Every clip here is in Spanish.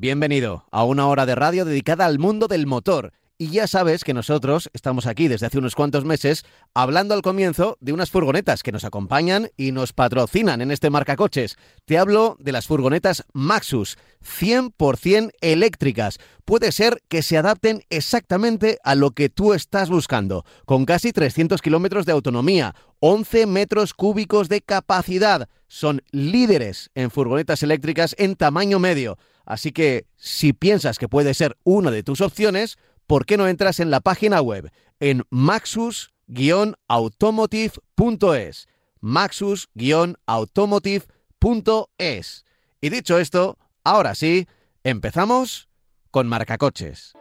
Bienvenido a una hora de radio dedicada al mundo del motor. Y ya sabes que nosotros estamos aquí desde hace unos cuantos meses hablando al comienzo de unas furgonetas que nos acompañan y nos patrocinan en este marca coches. Te hablo de las furgonetas Maxus, 100% eléctricas. Puede ser que se adapten exactamente a lo que tú estás buscando, con casi 300 kilómetros de autonomía, 11 metros cúbicos de capacidad. Son líderes en furgonetas eléctricas en tamaño medio. Así que si piensas que puede ser una de tus opciones, ¿por qué no entras en la página web en maxus-automotive.es? maxus-automotive.es. Y dicho esto, ahora sí, empezamos con Marcacoches.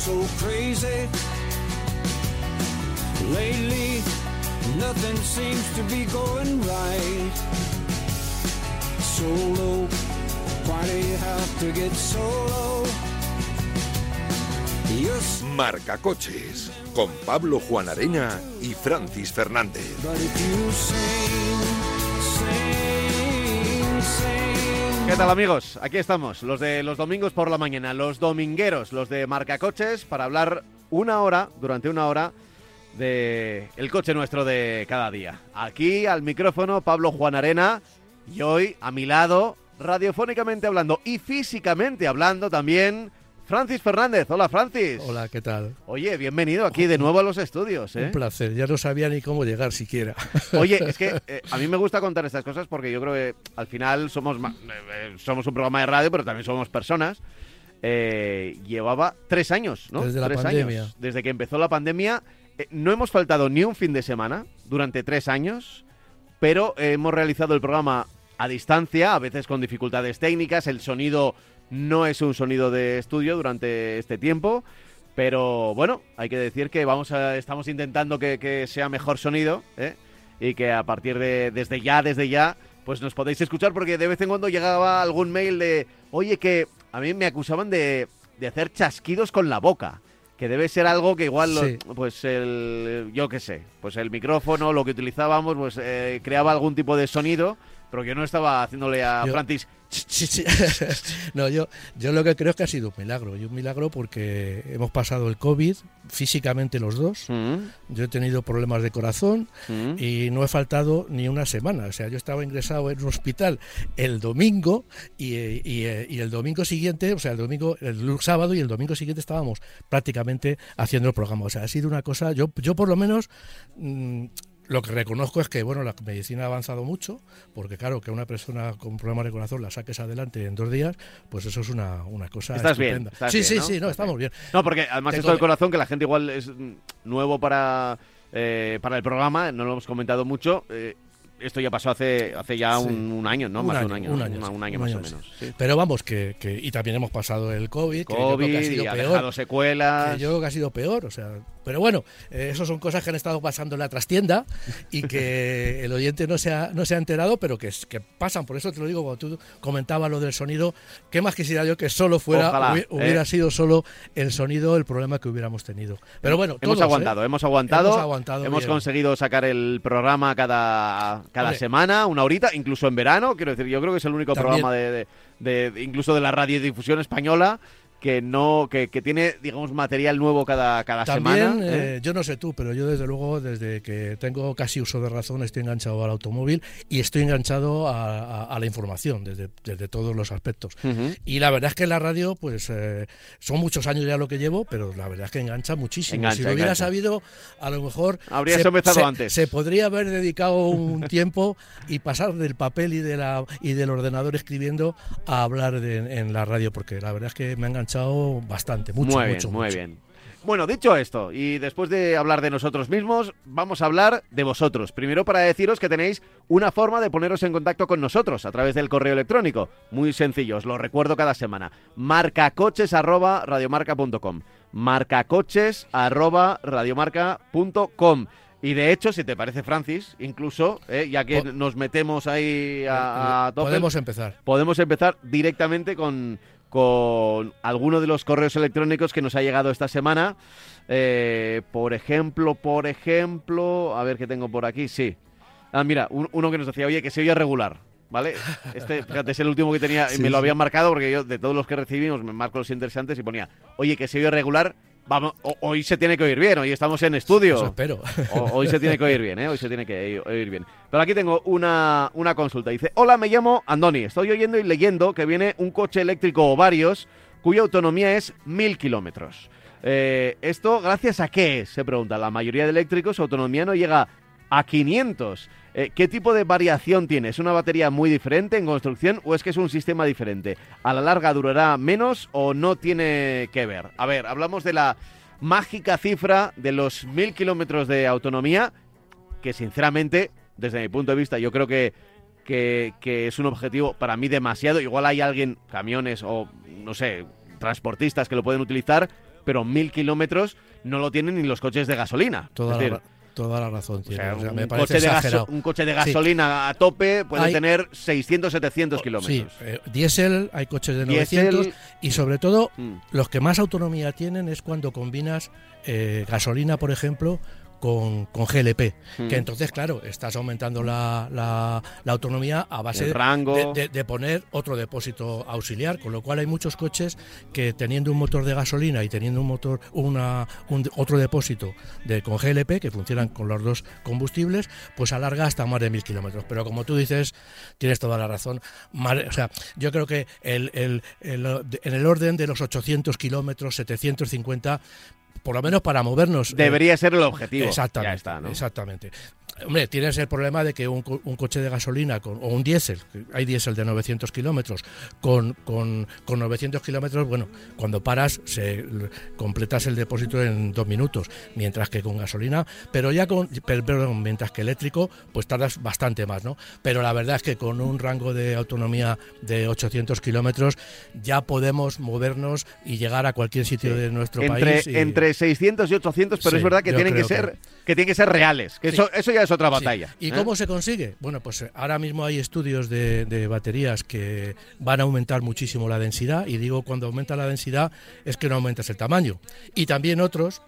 So crazy. Lately, nothing seems to be going right. Solo, why do you have to get solo? You're s- Marca Coches con Pablo Juan Arena y Francis Fernández. but if you sing, sing, sing. ¿Qué tal amigos? Aquí estamos, los de los domingos por la mañana, los domingueros, los de Marcacoches, para hablar una hora, durante una hora, de el coche nuestro de cada día. Aquí al micrófono Pablo Juan Arena y hoy a mi lado, radiofónicamente hablando y físicamente hablando también, Francis Fernández. Hola Francis. Hola, ¿qué tal? Oye, bienvenido aquí de nuevo a los estudios. ¿eh? Un placer. Ya no sabía ni cómo llegar siquiera. Oye, es que eh, a mí me gusta contar estas cosas porque yo creo que al final somos, eh, eh, somos un programa de radio, pero también somos personas. Llevaba tres años, ¿no? Desde la tres pandemia. años. Desde que empezó la pandemia. No hemos faltado ni un fin de semana durante tres años, pero hemos realizado el programa a distancia, a veces con dificultades técnicas. El sonido no es un sonido de estudio durante este tiempo. Pero bueno, hay que decir que vamos a, estamos intentando que, que sea mejor sonido ¿eh? y que a partir de desde ya, desde ya, pues nos podéis escuchar porque de vez en cuando llegaba algún mail de, oye, que a mí me acusaban de, de hacer chasquidos con la boca. Que debe ser algo que igual, lo- pues el, yo qué sé, pues el micrófono, lo que utilizábamos, pues eh, creaba algún tipo de sonido, pero yo no estaba haciéndole a Yo- Francis, Sí, sí. no, yo, yo lo que creo es que ha sido un milagro. Y un milagro porque hemos pasado el COVID físicamente los dos. "Mm, Yo he tenido problemas de corazón mm". y no he faltado ni una semana. O sea, yo estaba ingresado en un hospital el domingo y, eh, y, eh, y el domingo siguiente, o sea, el domingo, el sábado y el domingo siguiente estábamos prácticamente haciendo el programa. O sea, ha sido una cosa, yo, yo por lo menos mm, lo que reconozco es que bueno, la medicina ha avanzado mucho, porque claro, que una persona con problemas de corazón la saques adelante en dos días, pues eso es una, una cosa Estás bien, estupenda. estás sí, bien, sí, ¿no? sí, no, estamos bien. No, porque además esto del corazón, que la gente igual es nuevo para, eh, para el programa, no lo hemos comentado mucho. eh, esto ya pasó hace, hace ya Sí. un, un año, ¿no? Un más de un año. un año, un más o año, menos. sí. Pero vamos, que, que- y también hemos pasado el COVID, que yo creo que ha COVID sido y ha peor. dejado secuelas. que yo creo que ha sido peor, o sea, pero bueno, eh, eso son cosas que han estado pasando en la trastienda y que el oyente no se ha, no se ha enterado, pero que, que pasan, por eso te lo digo, cuando tú comentabas lo del sonido, ¿qué más quisiera yo que solo fuera, Ojalá, hubi- hubiera eh. sido solo el sonido el problema que hubiéramos tenido? Pero bueno, hemos todos, aguantado, ¿eh? hemos aguantado. Hemos aguantado hemos bien. conseguido sacar el programa cada, cada Hombre. semana, una horita, incluso en verano. Quiero decir, yo creo que es el único También. programa de, de- de- incluso de la radiodifusión española que no que, que tiene digamos material nuevo cada, cada También, semana. ¿eh? eh, yo no sé tú, pero yo desde luego, desde que tengo casi uso de razón, estoy enganchado al automóvil y estoy enganchado a, a- a la información desde, desde todos los aspectos. Ujú. Y la verdad es que la radio, pues eh, son muchos años ya lo que llevo, pero la verdad es que engancha muchísimo. Engancha, si lo hubiera engancha. sabido, a lo mejor Habrías empezado se- antes. Se podría haber dedicado un tiempo y pasar del papel y de la y del ordenador escribiendo a hablar de- en la radio, porque la verdad es que me ha enganchado bastante, mucho, muy bien, mucho, muy mucho. bien. Bueno, dicho esto, y después de hablar de nosotros mismos, vamos a hablar de vosotros. Primero para deciros que tenéis una forma de poneros en contacto con nosotros a través del correo electrónico. Muy sencillo, os lo recuerdo cada semana. marcacoches@radiomarca.com. marcacoches@radiomarca.com. Y de hecho, si te parece, Francis, incluso, eh, ya que Po- nos metemos ahí a, a tope, Podemos empezar. podemos empezar directamente con, con alguno de los correos electrónicos que nos ha llegado esta semana. Eh, por ejemplo, por ejemplo, a ver qué tengo por aquí, sí. Ah, mira, un- uno que nos decía, oye, que se oye regular, ¿vale? Este, fíjate, es el último que tenía, Sí, me lo habían marcado porque yo de todos los que recibimos me marco los interesantes y ponía, oye, que se oye regular, vamos, ho- hoy se tiene que oír bien, hoy estamos en estudio. Eso espero. Hoy se tiene que oír bien, ¿eh? Hoy se tiene que oír bien. Pero aquí tengo una, una consulta. Dice, hola, me llamo Andoni. Estoy oyendo y leyendo que viene un coche eléctrico o varios cuya autonomía es mil kilómetros. Eh, ¿Esto gracias a qué? Se pregunta. La mayoría de eléctricos su autonomía no llega a 500. Eh, ¿Qué tipo de variación tiene? ¿Es una batería muy diferente en construcción o es que es un sistema diferente? ¿A la larga durará menos o no tiene que ver? A ver, hablamos de la mágica cifra de los mil kilómetros de autonomía, que sinceramente, desde mi punto de vista, yo creo que, que, que es un objetivo para mí demasiado. Igual hay alguien, camiones o, no sé, transportistas que lo pueden utilizar, pero mil kilómetros no lo tienen ni los coches de gasolina. Toda, decir, la, toda la razón o tiene. sea, O sea, un, me parece coche exagerado. un coche de Sí. gasolina a tope puede Hay- tener 600, 700 Sí, kilómetros. eh, diésel, hay coches de Diésel, 900 y sobre todo mm, los que más autonomía tienen es cuando combinas eh, gasolina, por ejemplo, con, con GLP. mm, Que entonces, claro, estás aumentando la, la- la autonomía a base de, rango. de- de- de poner otro depósito auxiliar, con lo cual hay muchos coches que teniendo un motor de gasolina y teniendo un motor, una, un- otro depósito de con GLP que funcionan con los dos combustibles, pues alarga hasta más de mil kilómetros. Pero como tú dices, tienes toda la razón. O sea, yo creo que el, el- el- en el orden de los 800 kilómetros, 750, por lo menos para movernos. eh, Debería ser el objetivo. Exactamente. Ya está, ¿no? Exactamente. Hombre, tienes el problema de que un, un coche de gasolina con, o un diésel, que hay diésel de 900 kilómetros, con, con, con 900 kilómetros, bueno, cuando paras se completas el depósito en dos minutos, mientras que con gasolina, pero ya con, per- perdón, mientras que eléctrico, pues tardas bastante más, ¿no? Pero la verdad es que con un rango de autonomía de 800 kilómetros ya podemos movernos y llegar a cualquier sitio de nuestro entre, país. y- entre 600 y 800, pero Sí, es verdad que tienen que ser que tienen que ser reales. Que Sí. eso, eso ya es otra Sí. batalla. ¿Y ¿eh? cómo se consigue? Bueno, pues eh, ahora mismo hay estudios de, de baterías que van a aumentar muchísimo la densidad y digo cuando aumenta la densidad es que no aumentas el tamaño. Y también otros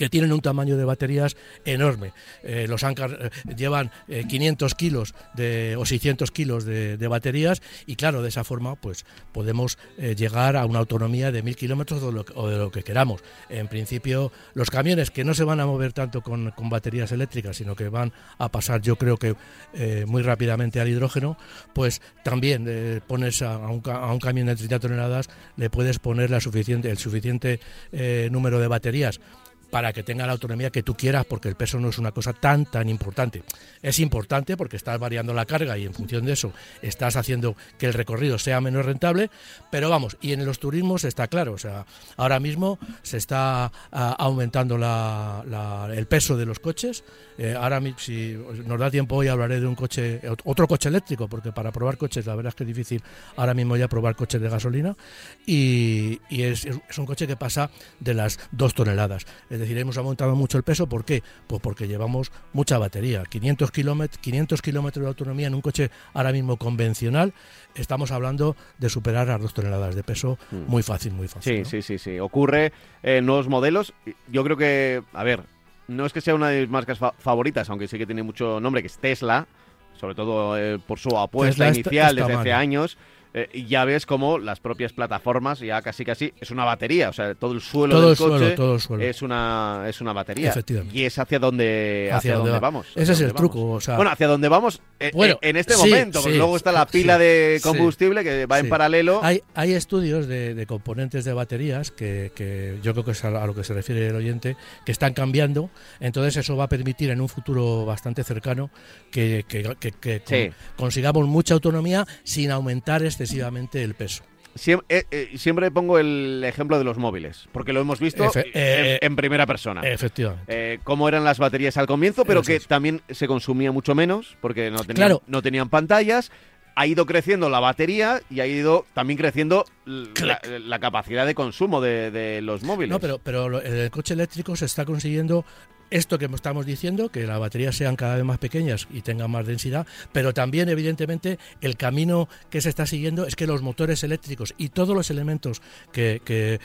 que tienen un tamaño de baterías enorme. Eh, los Ancar eh, llevan eh, 500 kilos de, o 600 kilos de, baterías y claro, de esa forma pues podemos eh, llegar a una autonomía de 1000 kilómetros o, de lo que- queramos. En principio, los camiones que no se van a mover tanto con, baterías eléctricas, sino que van a pasar yo creo que muy rápidamente al hidrógeno, pues también pones a, un, camión de 30 toneladas, le puedes poner la suficiente, el suficiente número de baterías para que tenga la autonomía que tú quieras, porque el peso no es una cosa tan, tan importante. Es importante porque estás variando la carga y en función de eso estás haciendo que el recorrido sea menos rentable, pero vamos, y en los turismos está claro, o sea, ahora mismo se está ah, aumentando la- el peso de los coches. Eh, ahora, si nos da tiempo hoy, hablaré de un coche, ot- otro coche eléctrico, porque para probar coches, la verdad es que es difícil ahora mismo ya probar coches de gasolina, y, es, un coche que pasa de las dos toneladas. Decir, hemos aumentado mucho el peso. ¿Por qué? Pues porque llevamos mucha batería. 500 kilómetros 500 kilómetros de autonomía en un coche ahora mismo convencional. Estamos hablando de superar las dos toneladas de peso Mm. muy fácil, muy fácil. Sí, ¿no? sí, sí, sí. Ocurre en nuevos modelos. Yo creo que, a ver, no es que sea una de mis marcas fa- favoritas, aunque sí que tiene mucho nombre, que es Tesla, sobre todo eh, por su apuesta Tesla inicial es desde hace años. Eh, ya ves como las propias plataformas ya casi casi es una batería, o sea, todo el suelo Todo del el suelo, coche todo el suelo. es una es una batería Efectivamente. y es hacia donde hacia, Hacia donde va. vamos. Ese es el vamos. truco. O sea, Bueno, hacia donde vamos eh, Bueno, eh, en este sí, momento, sí, luego está la sí, pila de sí. combustible que va en paralelo. Hay, hay estudios de, de componentes de baterías que, que yo creo que es a, lo que se refiere el oyente, que están cambiando. Entonces eso va a permitir en un futuro bastante cercano que, que- que- con- consigamos mucha autonomía sin aumentar excesivamente el peso. siem- eh, eh, siempre pongo el ejemplo de los móviles, porque lo hemos visto Efe- eh, en, en primera persona. Efectivamente. Cómo eran las baterías al comienzo, pero que también se consumía mucho menos, porque no tenían, Claro. no tenían pantallas. Ha ido creciendo la batería y ha ido también creciendo la, la capacidad de consumo de, de los móviles. No, pero, el coche eléctrico se está consiguiendo esto que estamos diciendo, que las baterías sean cada vez más pequeñas y tengan más densidad, pero también, evidentemente, el camino que se está siguiendo es que los motores eléctricos y todos los elementos que, que-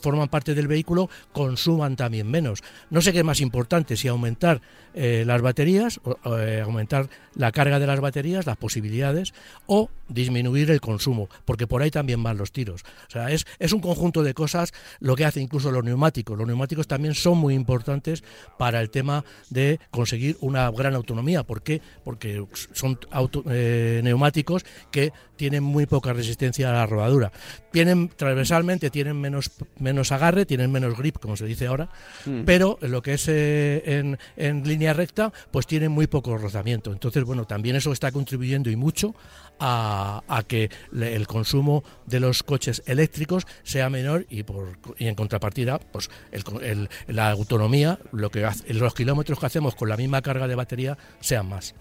forman parte del vehículo consuman también menos. No sé qué es más importante, si aumentar eh, las baterías, o, o, eh, aumentar la carga de las baterías, las posibilidades, o disminuir el consumo, porque por ahí también van los tiros. O sea, es, es un conjunto de cosas lo que hace incluso los neumáticos. Los neumáticos también son muy importantes para el tema de conseguir una gran autonomía. ¿Por qué? Porque son auto- eh, neumáticos que tienen muy poca resistencia a la rodadura. Tienen transversalmente, tienen menos, menos agarre, tienen menos grip, como se dice ahora, Mm. pero lo que es eh, en, en línea recta, pues tienen muy poco rozamiento. Entonces, bueno, también eso está contribuyendo y mucho a, a que el consumo de los coches eléctricos sea menor y, por, y en contrapartida, pues el el- la autonomía, lo que los kilómetros que hacemos con la misma carga de batería sean más.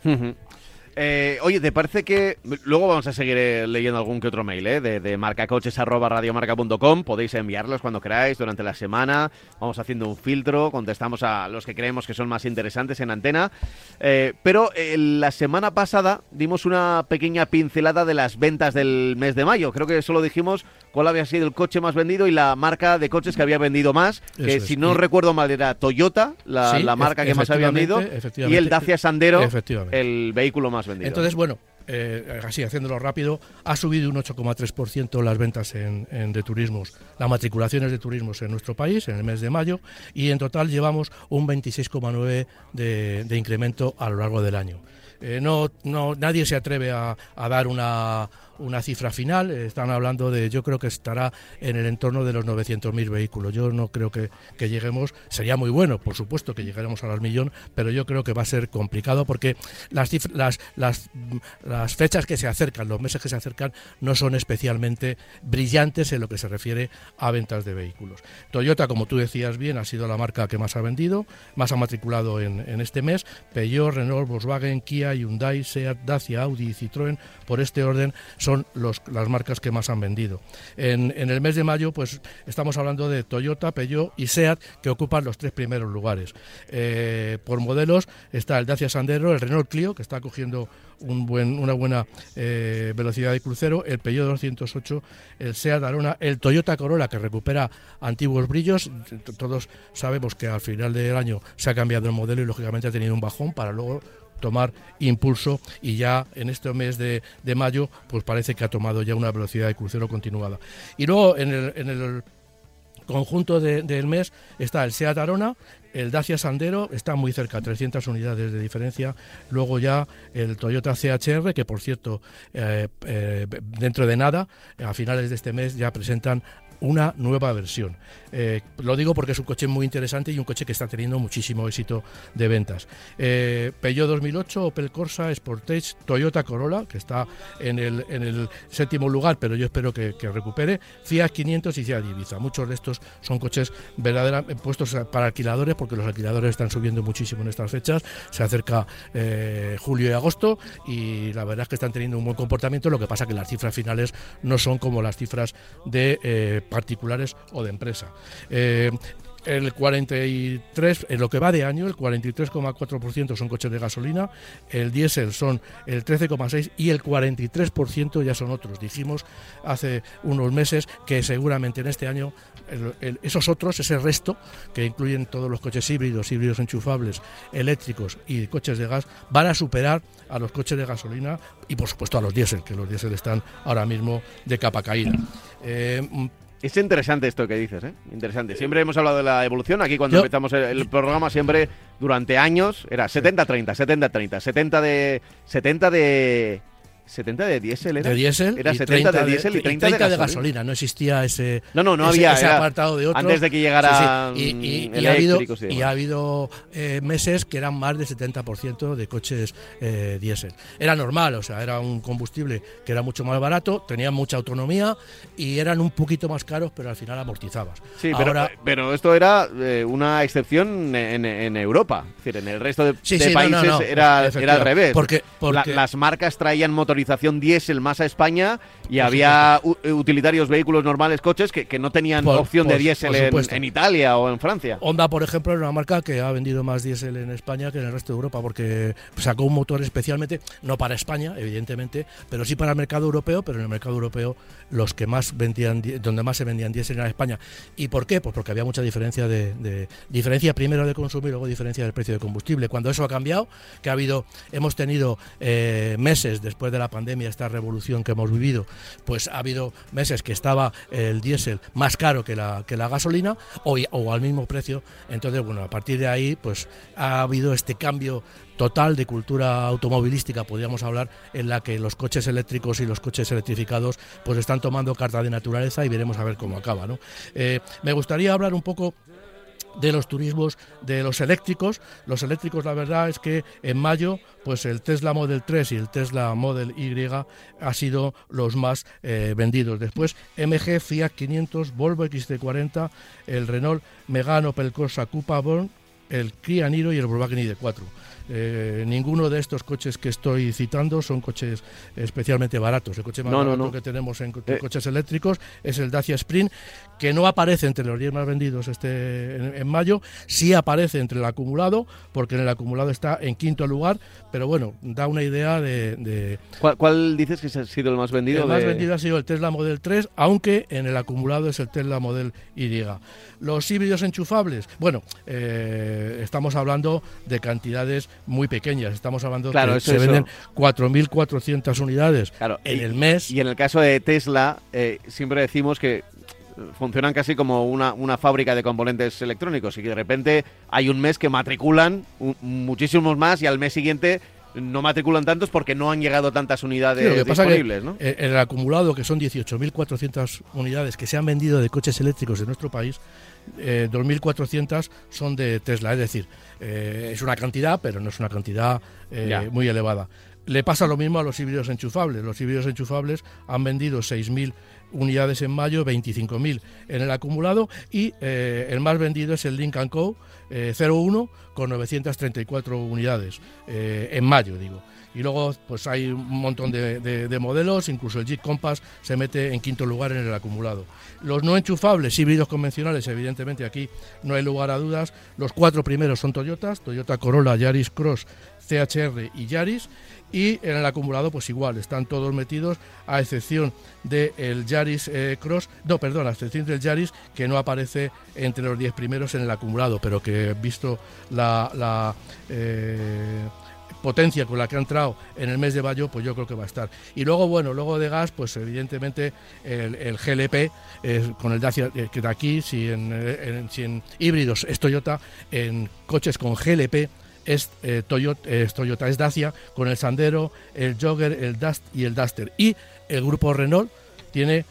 Eh, oye, ¿te parece que luego vamos a seguir eh, leyendo algún que otro mail eh, de, de marcacoches@radiomarca.com? Podéis enviarlos cuando queráis durante la semana. Vamos haciendo un filtro, contestamos a los que creemos que son más interesantes en antena. Eh, pero eh, la semana pasada dimos una pequeña pincelada de las ventas del mes de mayo. Creo que solo dijimos cuál había sido el coche más vendido y la marca de coches que había vendido más. Que si no Y- recuerdo mal era Toyota, la, Sí, la marca que más había vendido, y el Dacia Sandero, el vehículo más vendido. Entonces, bueno, eh, así haciéndolo rápido, ha subido un 8,3% las ventas en, en de turismos, las matriculaciones de turismos en nuestro país en el mes de mayo y en total llevamos un 26,9% de, de incremento a lo largo del año. Eh, no, no, nadie se atreve a, a dar una, una cifra final. Están hablando de, yo creo que estará en el entorno de los 900.000 vehículos. Yo no creo que, que lleguemos, sería muy bueno, por supuesto, que lleguemos a los millón, pero yo creo que va a ser complicado porque las, las, fechas que se acercan, los meses que se acercan, no son especialmente brillantes en lo que se refiere a ventas de vehículos. Toyota, como tú decías bien, ha sido la marca que más ha vendido, más ha matriculado en, en este mes. Peugeot, Renault, Volkswagen, Kia, Hyundai, Seat, Dacia, Audi y Citroën, por este orden, son los, las marcas que más han vendido. En, el mes de mayo, pues estamos hablando de Toyota, Peugeot y Seat, que ocupan los tres primeros lugares. Eh, por modelos está el Dacia Sandero, el Renault Clio, que está cogiendo un buen, una buena eh, velocidad de crucero, el Peugeot 208, el Seat Arona, el Toyota Corolla, que recupera antiguos brillos. Todos sabemos que al final del año se ha cambiado el modelo y lógicamente ha tenido un bajón para luego tomar impulso y ya en este mes de, de mayo pues parece que ha tomado ya una velocidad de crucero continuada. Y luego en el, en el conjunto de- del mes está el Seat Arona, el Dacia Sandero, está muy cerca, 300 unidades de diferencia. Luego ya el Toyota CHR, que por cierto, eh, eh, dentro de nada, a finales de este mes ya presentan una nueva versión. Eh, lo digo porque es un coche muy interesante y un coche que está teniendo muchísimo éxito de ventas. Eh, Peugeot 2008, Opel Corsa, Sportage, Toyota Corolla, que está en el, en el séptimo lugar, pero yo espero que, recupere, Fiat 500 y Fiat Ibiza. Muchos de estos son coches verdaderamente puestos para alquiladores porque los alquiladores están subiendo muchísimo en estas fechas. Se acerca eh, julio y agosto y la verdad es que están teniendo un buen comportamiento. Lo que pasa que las cifras finales no son como las cifras de eh, particulares o de empresa. Eh, el 43, en lo que va de año, el 43,4% son coches de gasolina, el diésel son el 13,6% y el 43% ya son otros. Dijimos hace unos meses que seguramente en este año esos otros, ese resto, que incluyen todos los coches híbridos, híbridos enchufables, eléctricos y coches de gas, van a superar a los coches de gasolina y por supuesto a los diésel, que los diésel están ahora mismo de capa caída. Eh, Es interesante esto que dices, ¿eh? Interesante. Siempre hemos hablado de la evolución. Aquí cuando Yo- empezamos el, el programa siempre durante años era 70-30, 70-30, 70 de 70 de 70 de diésel era. de diésel Era y 70 30 de diésel y 30, de, gasolina. gasolina. No existía ese, No, no, no ese, había, ese apartado de otro. antes de que llegara, Sí, sí. Y, y- mm, y ha habido, y ha habido eh, meses que eran más del 70% de coches eh, diésel. Era normal, o sea, era un combustible que era mucho más barato, tenían mucha autonomía y eran un poquito más caros, pero al final amortizabas. Sí, pero, Ahora, pero esto era eh, una excepción en, en Europa. Es decir, en el resto de, Sí, de países no, no, era, era al revés. Porque- La- porque- las marcas traían motorización diésel más a España y había u- utilitarios, vehículos normales, coches que, que no tenían Por- opción de diésel en, Italia o en Francia. Honda, por ejemplo, es una marca que ha vendido más diésel en España que en el resto de Europa, porque sacó un motor especialmente, no para España, evidentemente, pero sí para el mercado europeo, pero en el mercado europeo los que más vendían, donde más se vendían diésel era España. ¿Y por qué? Pues porque había mucha diferencia de, de- diferencia primero de consumo y luego diferencia del precio de combustible. Cuando eso ha cambiado, que ha habido, hemos tenido eh, meses después de la pandemia, esta revolución que hemos vivido, pues ha habido meses que estaba el diésel más caro que la, que la gasolina o, o al mismo precio. Entonces, bueno, a partir de ahí, pues ha habido este cambio total de cultura automovilística, podríamos hablar, en la que los coches eléctricos y los coches electrificados pues están tomando carta de naturaleza y veremos a ver cómo acaba. ¿no? Eh, me gustaría hablar un poco de los turismos de los eléctricos. Los eléctricos, la verdad es que en mayo, pues el Tesla Model 3 y el Tesla Model Y ha sido los más eh, vendidos. Después MG, Fiat 500, Volvo XC40, el Renault Megane, Opel Corsa, Born, el Kia Niro y el Volkswagen ID4. Eh, ninguno de estos coches que estoy citando son coches especialmente baratos. El coche más No, barato no. que tenemos en co- Eh. coches eléctricos es el Dacia Sprint, que no aparece entre los 10 más vendidos este en, en mayo, sí aparece entre el acumulado, porque en el acumulado está en quinto lugar, pero bueno, da una idea de, de- ¿Cuál, cuál dices que ha sido el más vendido? el más vendido ha sido el Tesla Model 3, aunque en el acumulado es el Tesla Model Y. Los híbridos enchufables, bueno, eh, estamos hablando de cantidades muy pequeñas. Estamos hablando Claro, que eso- se eso. venden 4.400 unidades Claro, en y- el mes. Y en el caso de Tesla, eh, siempre decimos que eh, funcionan casi como una, una fábrica de componentes electrónicos y que de repente hay un mes que matriculan un- muchísimos más y al mes siguiente no matriculan tantos porque no han llegado tantas unidades Sí, lo que pasa que disponibles, ¿no? en el acumulado, que son 18.400 unidades que se han vendido de coches eléctricos en nuestro país, eh, 2.400 son de Tesla. Es decir, eh, es una cantidad, pero no es una cantidad eh, muy elevada. Le pasa lo mismo a los híbridos enchufables. Los híbridos enchufables han vendido 6.000 unidades en mayo, 25.000 en el acumulado y eh, el más vendido es el Lincoln Co. eh, 01 con 934 unidades eh, en mayo, digo. Y luego pues hay un montón de, de- de modelos, incluso el Jeep Compass se mete en quinto lugar en el acumulado. Los no enchufables, híbridos convencionales, evidentemente aquí no hay lugar a dudas. Los cuatro primeros son Toyotas, Toyota Corolla, Yaris Cross, CHR y Yaris. Y en el acumulado, pues igual, están todos metidos, a excepción del Yaris eh, Cross, no, perdón, a excepción del Yaris, que no aparece entre los 10 primeros en el acumulado, pero que visto la, la, eh, potencia con la que ha entrado en el mes de mayo, pues yo creo que va a estar. Y luego, bueno, luego de gas, pues evidentemente el, GLP, eh, con el Dacia, eh, que de aquí, si en, eh, en- si en híbridos es Toyota, en coches con GLP es, Toyota, es es Dacia, con el Sandero, el Jogger, el Dust y el Duster. Y el grupo Renault tiene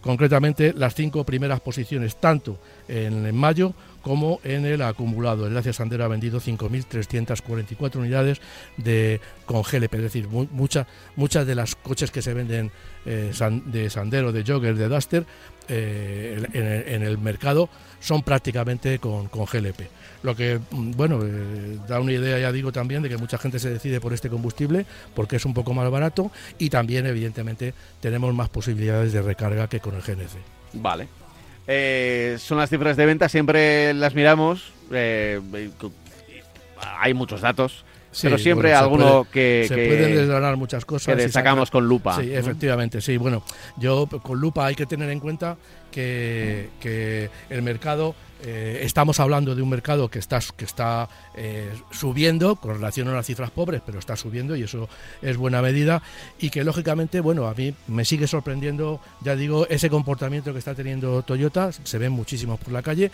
concretamente las cinco primeras posiciones, tanto en mayo como en el acumulado. El Dacia Sandero ha vendido 5.344 unidades de, con GLP, es decir, mu- mucha- muchas de las coches que se venden eh, de Sandero, de Jogger, de Duster eh, en, el- en el mercado son prácticamente con, con GLP. Lo que, mm, bueno, eh, da una idea, ya digo, también de que mucha gente se decide por este combustible porque es un poco más barato y también, evidentemente, tenemos más posibilidades de recarga que con el GNC. Vale. Eh, son las cifras de venta, siempre las miramos. eh, hay muchos datos, Sí, pero siempre bueno, alguno puede- que, se que- pueden desgranar muchas cosas. que destacamos con lupa. Sí, ¿no? efectivamente, sí. Bueno, yo con lupa hay que tener en cuenta que, el mercado eh, estamos hablando de un mercado que está, que está eh, subiendo con relación a las cifras pobres, pero está subiendo y eso es buena medida. Y que lógicamente, bueno, a mí me sigue sorprendiendo, ya digo, ese comportamiento que está teniendo Toyota. Se ven muchísimos por la calle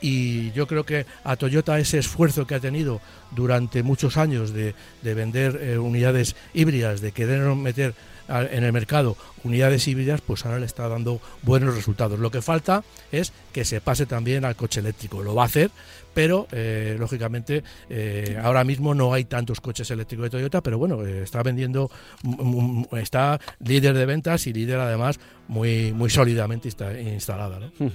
y yo creo que a Toyota ese esfuerzo que ha tenido durante muchos años de, de vender eh, unidades híbridas, de querer meter en el mercado unidades híbridas, pues ahora le está dando buenos resultados. Lo que falta es que se pase también al coche eléctrico. Lo va a hacer, pero eh, lógicamente eh, ahora mismo no hay tantos coches eléctricos de Toyota, pero bueno, eh, está vendiendo, mm, mm, está líder de ventas y líder además muy, muy sólidamente instalada. ¿no?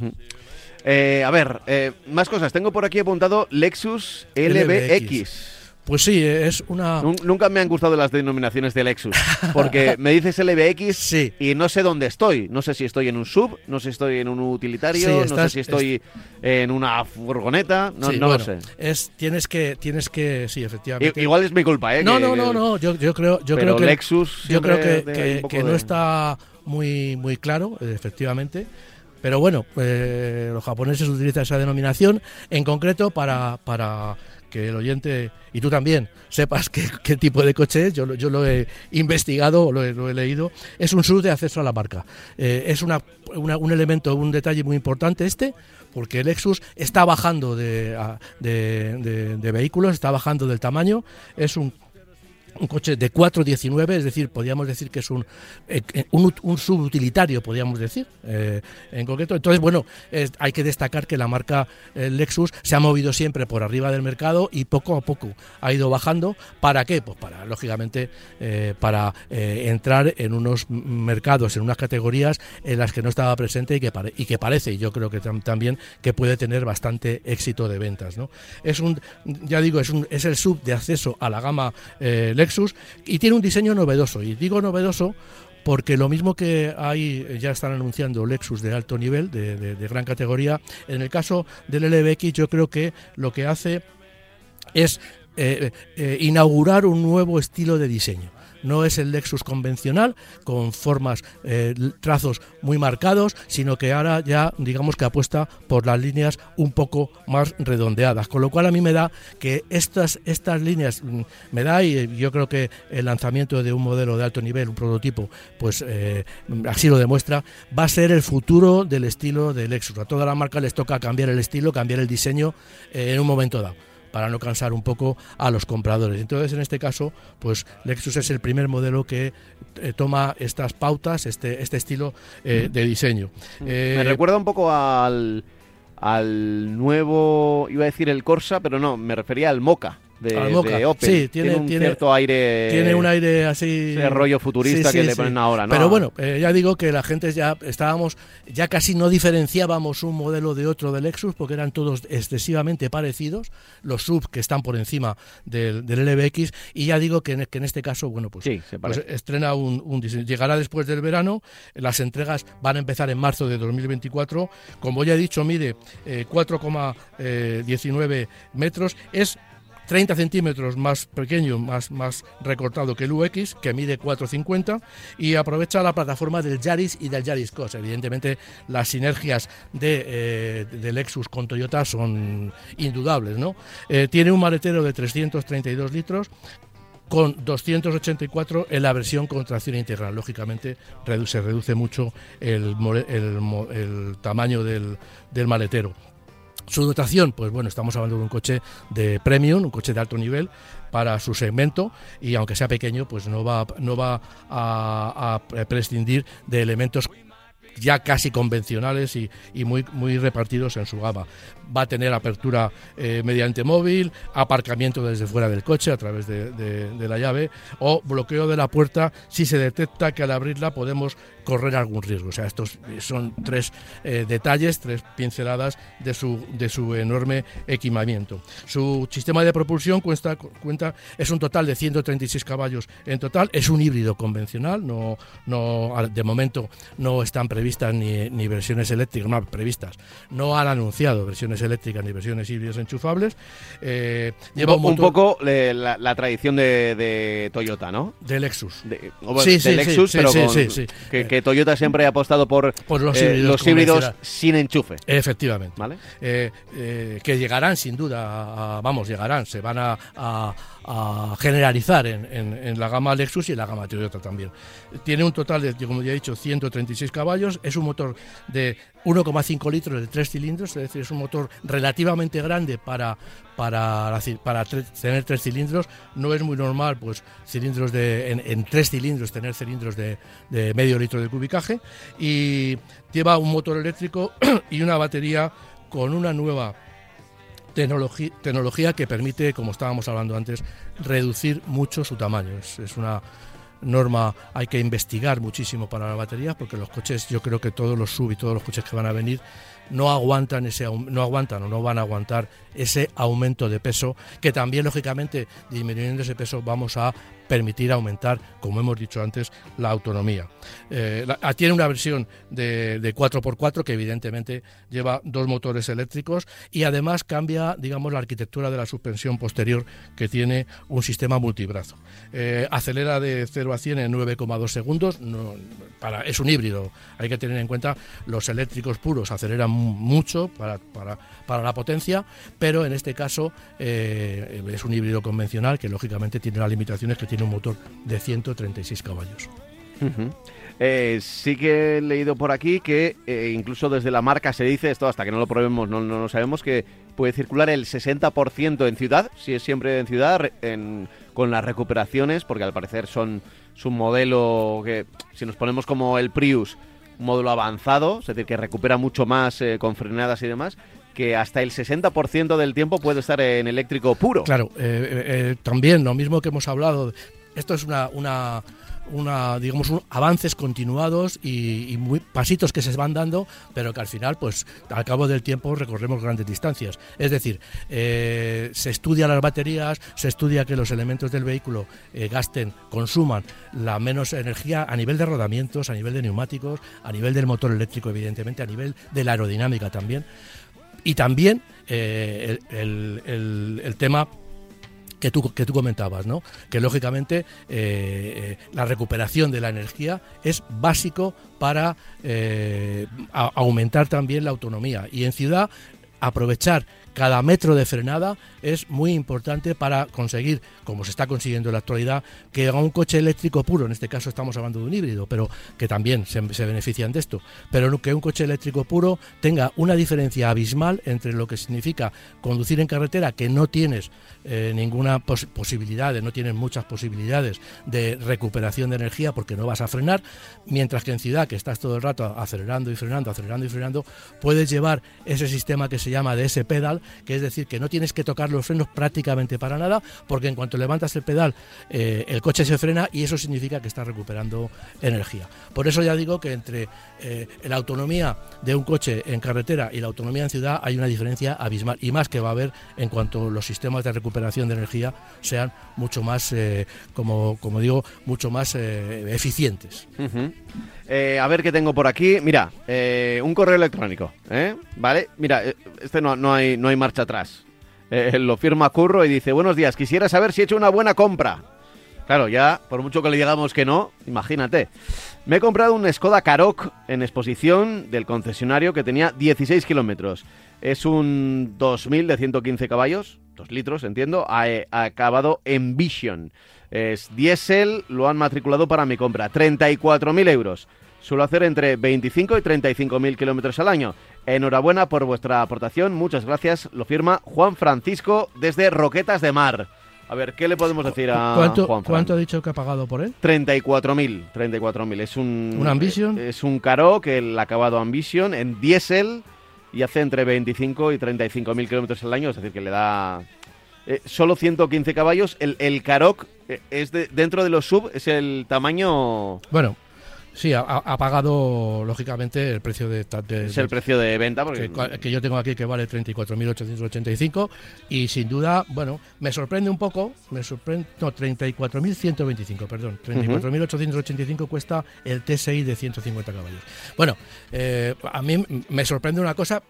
a ver, más cosas. Tengo por aquí apuntado Lexus LBX. Pues sí, es una... Nunca me han gustado las denominaciones de Lexus, porque me dices LBX y no sé dónde estoy. No sé si estoy en un sub, no sé si estoy en un utilitario, no sé si estoy en una furgoneta, no, lo sé. Es, tienes que, tienes que, sí, efectivamente. igual es mi culpa, ¿eh? No, no, no, no, yo, yo creo, yo creo que Lexus yo creo que, que, no está muy, muy claro, efectivamente. Pero bueno, eh, los japoneses utilizan esa denominación en concreto para, para que el oyente y tú también sepas qué, tipo de coche es, yo, yo lo he investigado, lo he, lo he leído, es un sub de acceso a la marca. Eh, es una, un elemento, un detalle muy importante este, porque el Lexus está bajando de, de, de vehículos, está bajando del tamaño, es un un coche de 4.19, es decir, podríamos decir que es un, eh, un, subutilitario, podríamos decir, eh, en concreto. Entonces, bueno, hay que destacar que la marca eh, Lexus se ha movido siempre por arriba del mercado y poco a poco ha ido bajando. ¿Para qué? Pues para, lógicamente, para entrar en unos mercados, en unas categorías en las que no estaba presente y que, y que parece, y yo creo que también, que puede tener bastante éxito de ventas. ¿no? Es un, ya digo, es, un, es el sub de acceso a la gama Lexus y tiene un diseño novedoso. Y digo novedoso porque lo mismo que hay, ya están anunciando Lexus de alto nivel, de, gran categoría, en el caso del LBX yo creo que lo que hace es eh, eh, inaugurar un nuevo estilo de diseño no es el Lexus convencional con formas, eh, trazos muy marcados, sino que ahora ya digamos que apuesta por las líneas un poco más redondeadas, con lo cual a mí me da que estas, estas líneas mm, me da y yo creo que el lanzamiento de un modelo de alto nivel, un prototipo, pues eh, así lo demuestra, va a ser el futuro del estilo de Lexus. A todas las marcas les toca cambiar el estilo, cambiar el diseño eh, en un momento dado para no cansar un poco a los compradores. Entonces, en este caso, pues Lexus es el primer modelo que eh, toma estas pautas, este, este estilo eh, de diseño. Me recuerda un poco al, al nuevo, iba a decir el Corsa, pero no, me refería al Moca de, Opel. Sí, tiene, un cierto aire. Tiene un aire así. Ese rollo futurista que le ponen ahora, ¿no? Pero bueno, eh, ya digo que la gente ya estábamos, ya casi no diferenciábamos un modelo de otro de Lexus porque eran todos excesivamente parecidos, los sub que están por encima del, del LBX, y ya digo que en, que en este caso, bueno, pues, pues estrena un, un, Llegará después del verano, las entregas van a empezar en marzo de 2024. Como ya he dicho, mide 4,19 eh, metros. Es 30 centímetros más pequeño, más, más recortado que el UX, que mide 4,50 y aprovecha la plataforma del Yaris y del Yaris Cross. Evidentemente, las sinergias de, eh, Lexus con Toyota son indudables. ¿no? Eh, tiene un maletero de 332 litros con 284 en la versión con tracción integral. Lógicamente se reduce mucho el, el, tamaño del, del maletero. Su dotación, pues bueno, estamos hablando de un coche de premium, un coche de alto nivel para su segmento y aunque sea pequeño, pues no va, no va a, prescindir de elementos ya casi convencionales y, muy, muy repartidos en su gama. Va a tener apertura eh, mediante móvil, aparcamiento desde fuera del coche a través de, la llave o bloqueo de la puerta si se detecta que al abrirla podemos correr algún riesgo. O sea, estos son tres eh, detalles, tres pinceladas de su, de su enorme equipamiento. Su sistema de propulsión cuenta, cuenta, es un total de 136 caballos en total, es un híbrido convencional, no, no, de momento no están previstas ni, versiones eléctricas, no, previstas, no han anunciado versiones eléctricas ni versiones híbridas enchufables. Eh, lleva un, poco la, tradición de, Toyota, ¿no? De Lexus. sí, sí, Lexus, pero que, que Toyota siempre ha apostado por, Por los eh, híbridos los híbridos convencional. sin enchufe. Efectivamente. ¿Vale? Eh, eh, que llegarán sin duda, a- a- vamos, llegarán, se van a, a- a generalizar en, en- la gama Lexus y en la gama Toyota también. Tiene un total de, como ya he dicho, 136 caballos, es un motor de 1,5 litros de tres cilindros, es decir, es un motor relativamente grande para, para, para tener tres cilindros. No es muy normal, pues, cilindros de, en, en tres cilindros, tener cilindros de, de medio litro de cubicaje. Y lleva un motor eléctrico y una batería con una nueva tecnología que permite, como estábamos hablando antes, reducir mucho su tamaño. Es, es una norma, hay que investigar muchísimo para las baterías porque los coches, yo creo que todos los sub y todos los coches que van a venir no aguantan ese no aguantan o no van a aguantar ese aumento de peso que también lógicamente disminuyendo ese peso vamos a permitir aumentar como hemos dicho antes la autonomía. Eh, ah, tiene una versión de, de 4x4 que evidentemente lleva dos motores eléctricos y además cambia digamos la arquitectura de la suspensión posterior que tiene un sistema multibrazo. Eh, acelera de 0 a 100 en 9,2 segundos no- para, es un híbrido. Hay que tener en cuenta los eléctricos puros aceleran mucho para, para, para la potencia pero en este caso eh, es un híbrido convencional que lógicamente tiene las limitaciones que tiene un motor de 136 caballos. Eh, sí que he leído por aquí que eh, incluso desde la marca se dice, esto hasta que no lo probemos no, no lo sabemos, que puede circular el 60% en ciudad, si es siempre en ciudad, con las recuperaciones, porque al parecer son es un modelo que, si nos ponemos como el Prius, un módulo avanzado, es decir, que recupera mucho más eh, con frenadas y demás, que hasta el 60% del tiempo puede estar en eléctrico puro. Claro, eh, eh, eh, también lo mismo que hemos hablado, esto es una, una, una digamos, un- avances continuados y, y muy, pasitos que se van dando, pero que al final, pues al cabo del tiempo recorremos grandes distancias. Es decir, eh, se estudia las baterías, se estudia que los elementos del vehículo eh, gasten, consuman la menos energía a nivel de rodamientos, a nivel de neumáticos, a nivel del motor eléctrico, evidentemente, a nivel de la aerodinámica también. Y también eh, el, tema que tú, que tú comentabas, ¿no? Que lógicamente eh, eh, la recuperación de la energía es básico para eh, aumentar también la autonomía. Y en ciudad aprovechar cada metro de frenada es muy importante para conseguir, como se está consiguiendo en la actualidad, que un coche eléctrico puro, en este caso estamos hablando de un híbrido, pero que también se, benefician de esto, pero que un coche eléctrico puro tenga una diferencia abismal entre lo que significa conducir en carretera, que no tienes eh, ninguna pos- posibilidad, no tienes muchas posibilidades de recuperación de energía porque no vas a frenar, mientras que en ciudad, que estás todo el rato acelerando y frenando, acelerando y frenando, puedes llevar ese sistema que se llama de ese pedal, que es decir, que no tienes que tocar los frenos prácticamente para nada, porque en cuanto levantas el pedal, eh, el coche se frena y eso significa que estás recuperando energía. Por eso ya digo que entre eh, la autonomía de un coche en carretera y la autonomía en ciudad hay una diferencia abismal, y más que va a haber en cuanto los sistemas de recuperación de energía sean mucho más, eh, como, como digo, mucho más eficientes. Eh, a ver qué tengo por aquí. Mira, eh, un correo electrónico, ¿eh? ¿Vale? Mira, eh, este no, no, hay, no hay marcha atrás. Lo firma Curro y dice, buenos días, quisiera saber si he hecho una buena compra. Claro, ya, por mucho que le digamos que no, imagínate. Me he comprado un Skoda Karoq en exposición del concesionario que tenía 16 kilómetros. Es un 2000 de 115 caballos, 2 litros, entiendo, acabado en Vision. Es diésel, lo han matriculado para mi compra, 34.000 euros. Suelo hacer entre 25 y 35.000 kilómetros al año. Enhorabuena por vuestra aportación, muchas gracias. Lo firma Juan Francisco desde Roquetas de Mar. A ver, ¿qué le podemos decir a ¿Cuánto, Juan? ¿Cuánto ha dicho que ha pagado por él? 34.000, 34.000. Es un... ¿Un Ambition? Es un caro que el acabado Ambition en diésel y hace entre 25 y 35.000 kilómetros al año, es decir, que le da... eh, solo 115 caballos. El, el Karoq eh, es de- dentro de los sub, es el tamaño... Bueno, sí, ha, pagado lógicamente el precio de, de- Es el precio de venta. Porque, que, yo tengo aquí que vale 34.885 y sin duda, bueno, me sorprende un poco, me sorprende, no, 34.125, perdón, 34.885 cuesta el TSI de 150 caballos. Bueno, eh, a mí me sorprende una cosa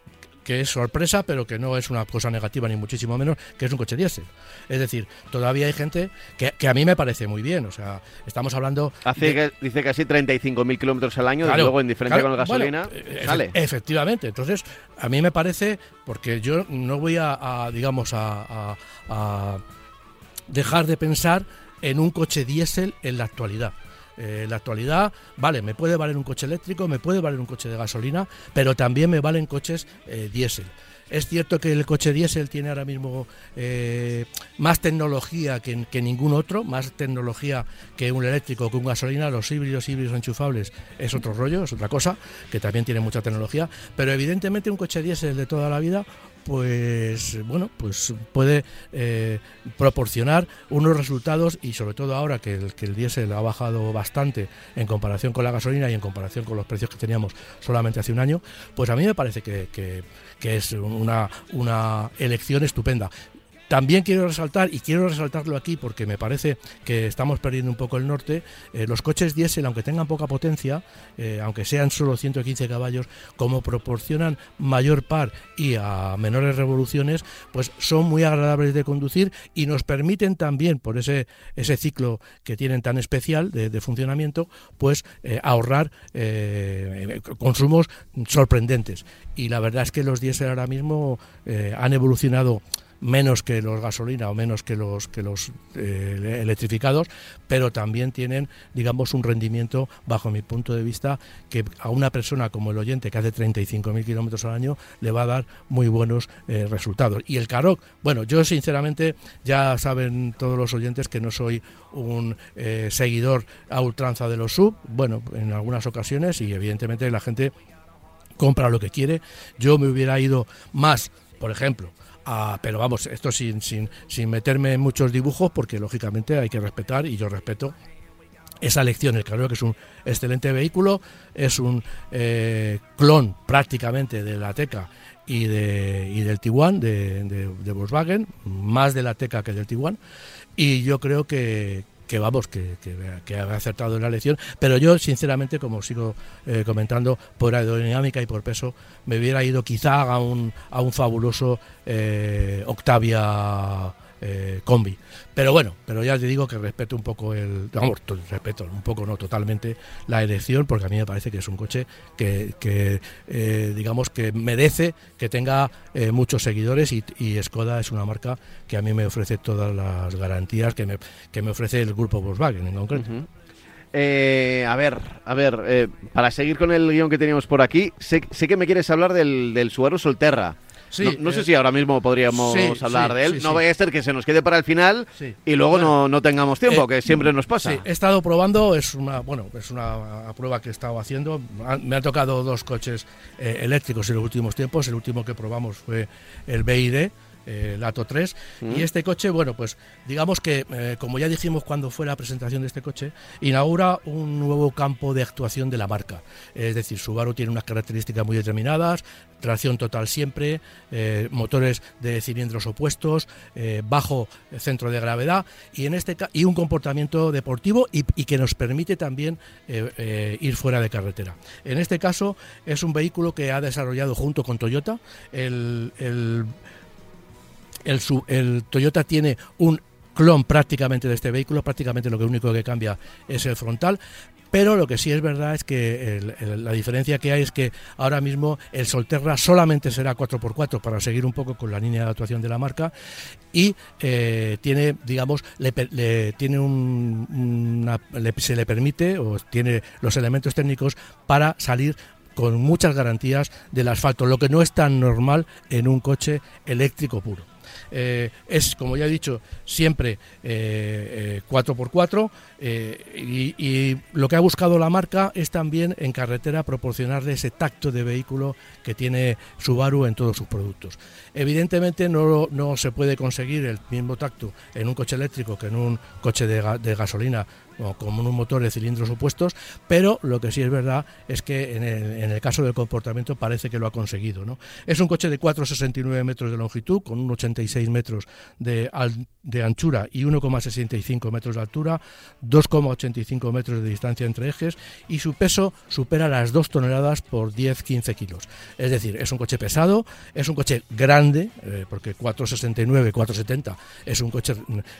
que es sorpresa, pero que no es una cosa negativa ni muchísimo menos, que es un coche diésel. Es decir, todavía hay gente que, que a mí me parece muy bien. O sea, estamos hablando. Hace, de- que- dice casi 35.000 kilómetros al año, Claro, desde luego en diferencia claro, con la gasolina, bueno, e- sale. Efectivamente. Entonces, a mí me parece, porque yo no voy a, a, digamos, a, a- a dejar de pensar en un coche diésel en la actualidad. Eh, en la actualidad, vale, me puede valer un coche eléctrico, me puede valer un coche de gasolina, pero también me valen coches eh, diésel. Es cierto que el coche diésel tiene ahora mismo eh, más tecnología que, que ningún otro, más tecnología que un eléctrico, que un gasolina. Los híbridos, híbridos enchufables es otro rollo, es otra cosa, que también tiene mucha tecnología. Pero evidentemente un coche diésel de toda la vida pues bueno, pues puede eh, proporcionar unos resultados y sobre todo ahora que el, que el diésel ha bajado bastante en comparación con la gasolina y en comparación con los precios que teníamos solamente hace un año, pues a mí me parece que, que- que es una, una elección estupenda. También quiero resaltar, y quiero resaltarlo aquí porque me parece que estamos perdiendo un poco el norte, eh, los coches diésel, aunque tengan poca potencia, eh, aunque sean solo 115 caballos, como proporcionan mayor par y a menores revoluciones, pues son muy agradables de conducir y nos permiten también, por ese, ese ciclo que tienen tan especial de, funcionamiento, pues eh, ahorrar consumos sorprendentes. Y la verdad es que los diésel ahora mismo han evolucionado menos que los gasolina o menos que los que los eh, electrificados, pero también tienen, digamos, un rendimiento, bajo mi punto de vista, que a una persona como el oyente que hace 35.000 kilómetros al año le va a dar muy buenos eh, resultados. Y el Karoq, bueno, yo sinceramente ya saben todos los oyentes que no soy un eh, seguidor a ultranza de los sub, bueno, en algunas ocasiones y evidentemente la gente compra lo que quiere. Yo me hubiera ido más, por ejemplo, pero vamos, esto sin, sin, sin meterme en muchos dibujos, porque lógicamente hay que respetar, y yo respeto esa elección. El creo que es un excelente vehículo, es un eh, clon prácticamente de la Teca y, de, y del Tiguan de, de- de Volkswagen, más de la Teca que del Tiguan, y yo creo que, que vamos, que, que, que ha acertado en la elección, pero yo sinceramente, como sigo eh, comentando, por aerodinámica y por peso, me hubiera ido quizá a un, a un fabuloso eh, Octavia eh, combi. Pero bueno, pero ya te digo que respeto un poco el, vamos, respeto un poco, no totalmente la elección, porque a mí me parece que es un coche que, que, eh, digamos, que merece que tenga eh, muchos seguidores y, y Skoda es una marca que a mí me ofrece todas las garantías que me, que me ofrece el grupo Volkswagen en concreto. Eh, a ver, a ver, eh, para seguir con el guion que teníamos por aquí, sé, sé que me quieres hablar del, del Subaru Solterra. Sí, no no sé eh, si ahora mismo podríamos sí, hablar sí, de él. no vaya a ser que se nos quede para el final y luego Bueno, no, no tengamos tiempo, eh, que siempre nos pasa. Sí, he estado probando, es una, bueno, es una prueba que he estado haciendo. Me han tocado dos coches eh, eléctricos en los últimos tiempos. El último que probamos fue el BID, el Ato 3. Y este coche, bueno, pues digamos que, como ya dijimos cuando fue la presentación de este coche, inaugura un nuevo campo de actuación de la marca. Es decir, Subaru tiene unas características muy determinadas, tracción total siempre, eh, motores de cilindros opuestos, eh, bajo centro de gravedad y en este y un comportamiento deportivo y, que nos permite también eh, ir fuera de carretera. En este caso es un vehículo que ha desarrollado junto con Toyota el, el el, el Toyota tiene un clon prácticamente de este vehículo, prácticamente lo que único que cambia es el frontal. Pero lo que sí es verdad es que la diferencia que hay es que ahora mismo el Solterra solamente será 4x4 para seguir un poco con la línea de actuación de la marca y eh, tiene, digamos, le, le- tiene un, se le permite o tiene los elementos técnicos para salir con muchas garantías del asfalto, lo que no es tan normal en un coche eléctrico puro. Eh, es, como ya he dicho, siempre eh, eh, 4x4 eh, y, lo que ha buscado la marca es también en carretera proporcionarle ese tacto de vehículo que tiene Subaru en todos sus productos. Evidentemente no, no se puede conseguir el mismo tacto en un coche eléctrico que en un coche de gasolina o con un motor de cilindros opuestos, pero lo que sí es verdad es que en el, en el caso del comportamiento parece que lo ha conseguido. ¿no? Es un coche de 4,69 metros de longitud, con un 80 1,86 metros de, de anchura y 1,65 metros de altura, 2,85 metros de distancia entre ejes y su peso supera las 2 toneladas por 10-15 kilos. Es decir, es un coche pesado, es un coche grande, eh, porque 469, 470 es un coche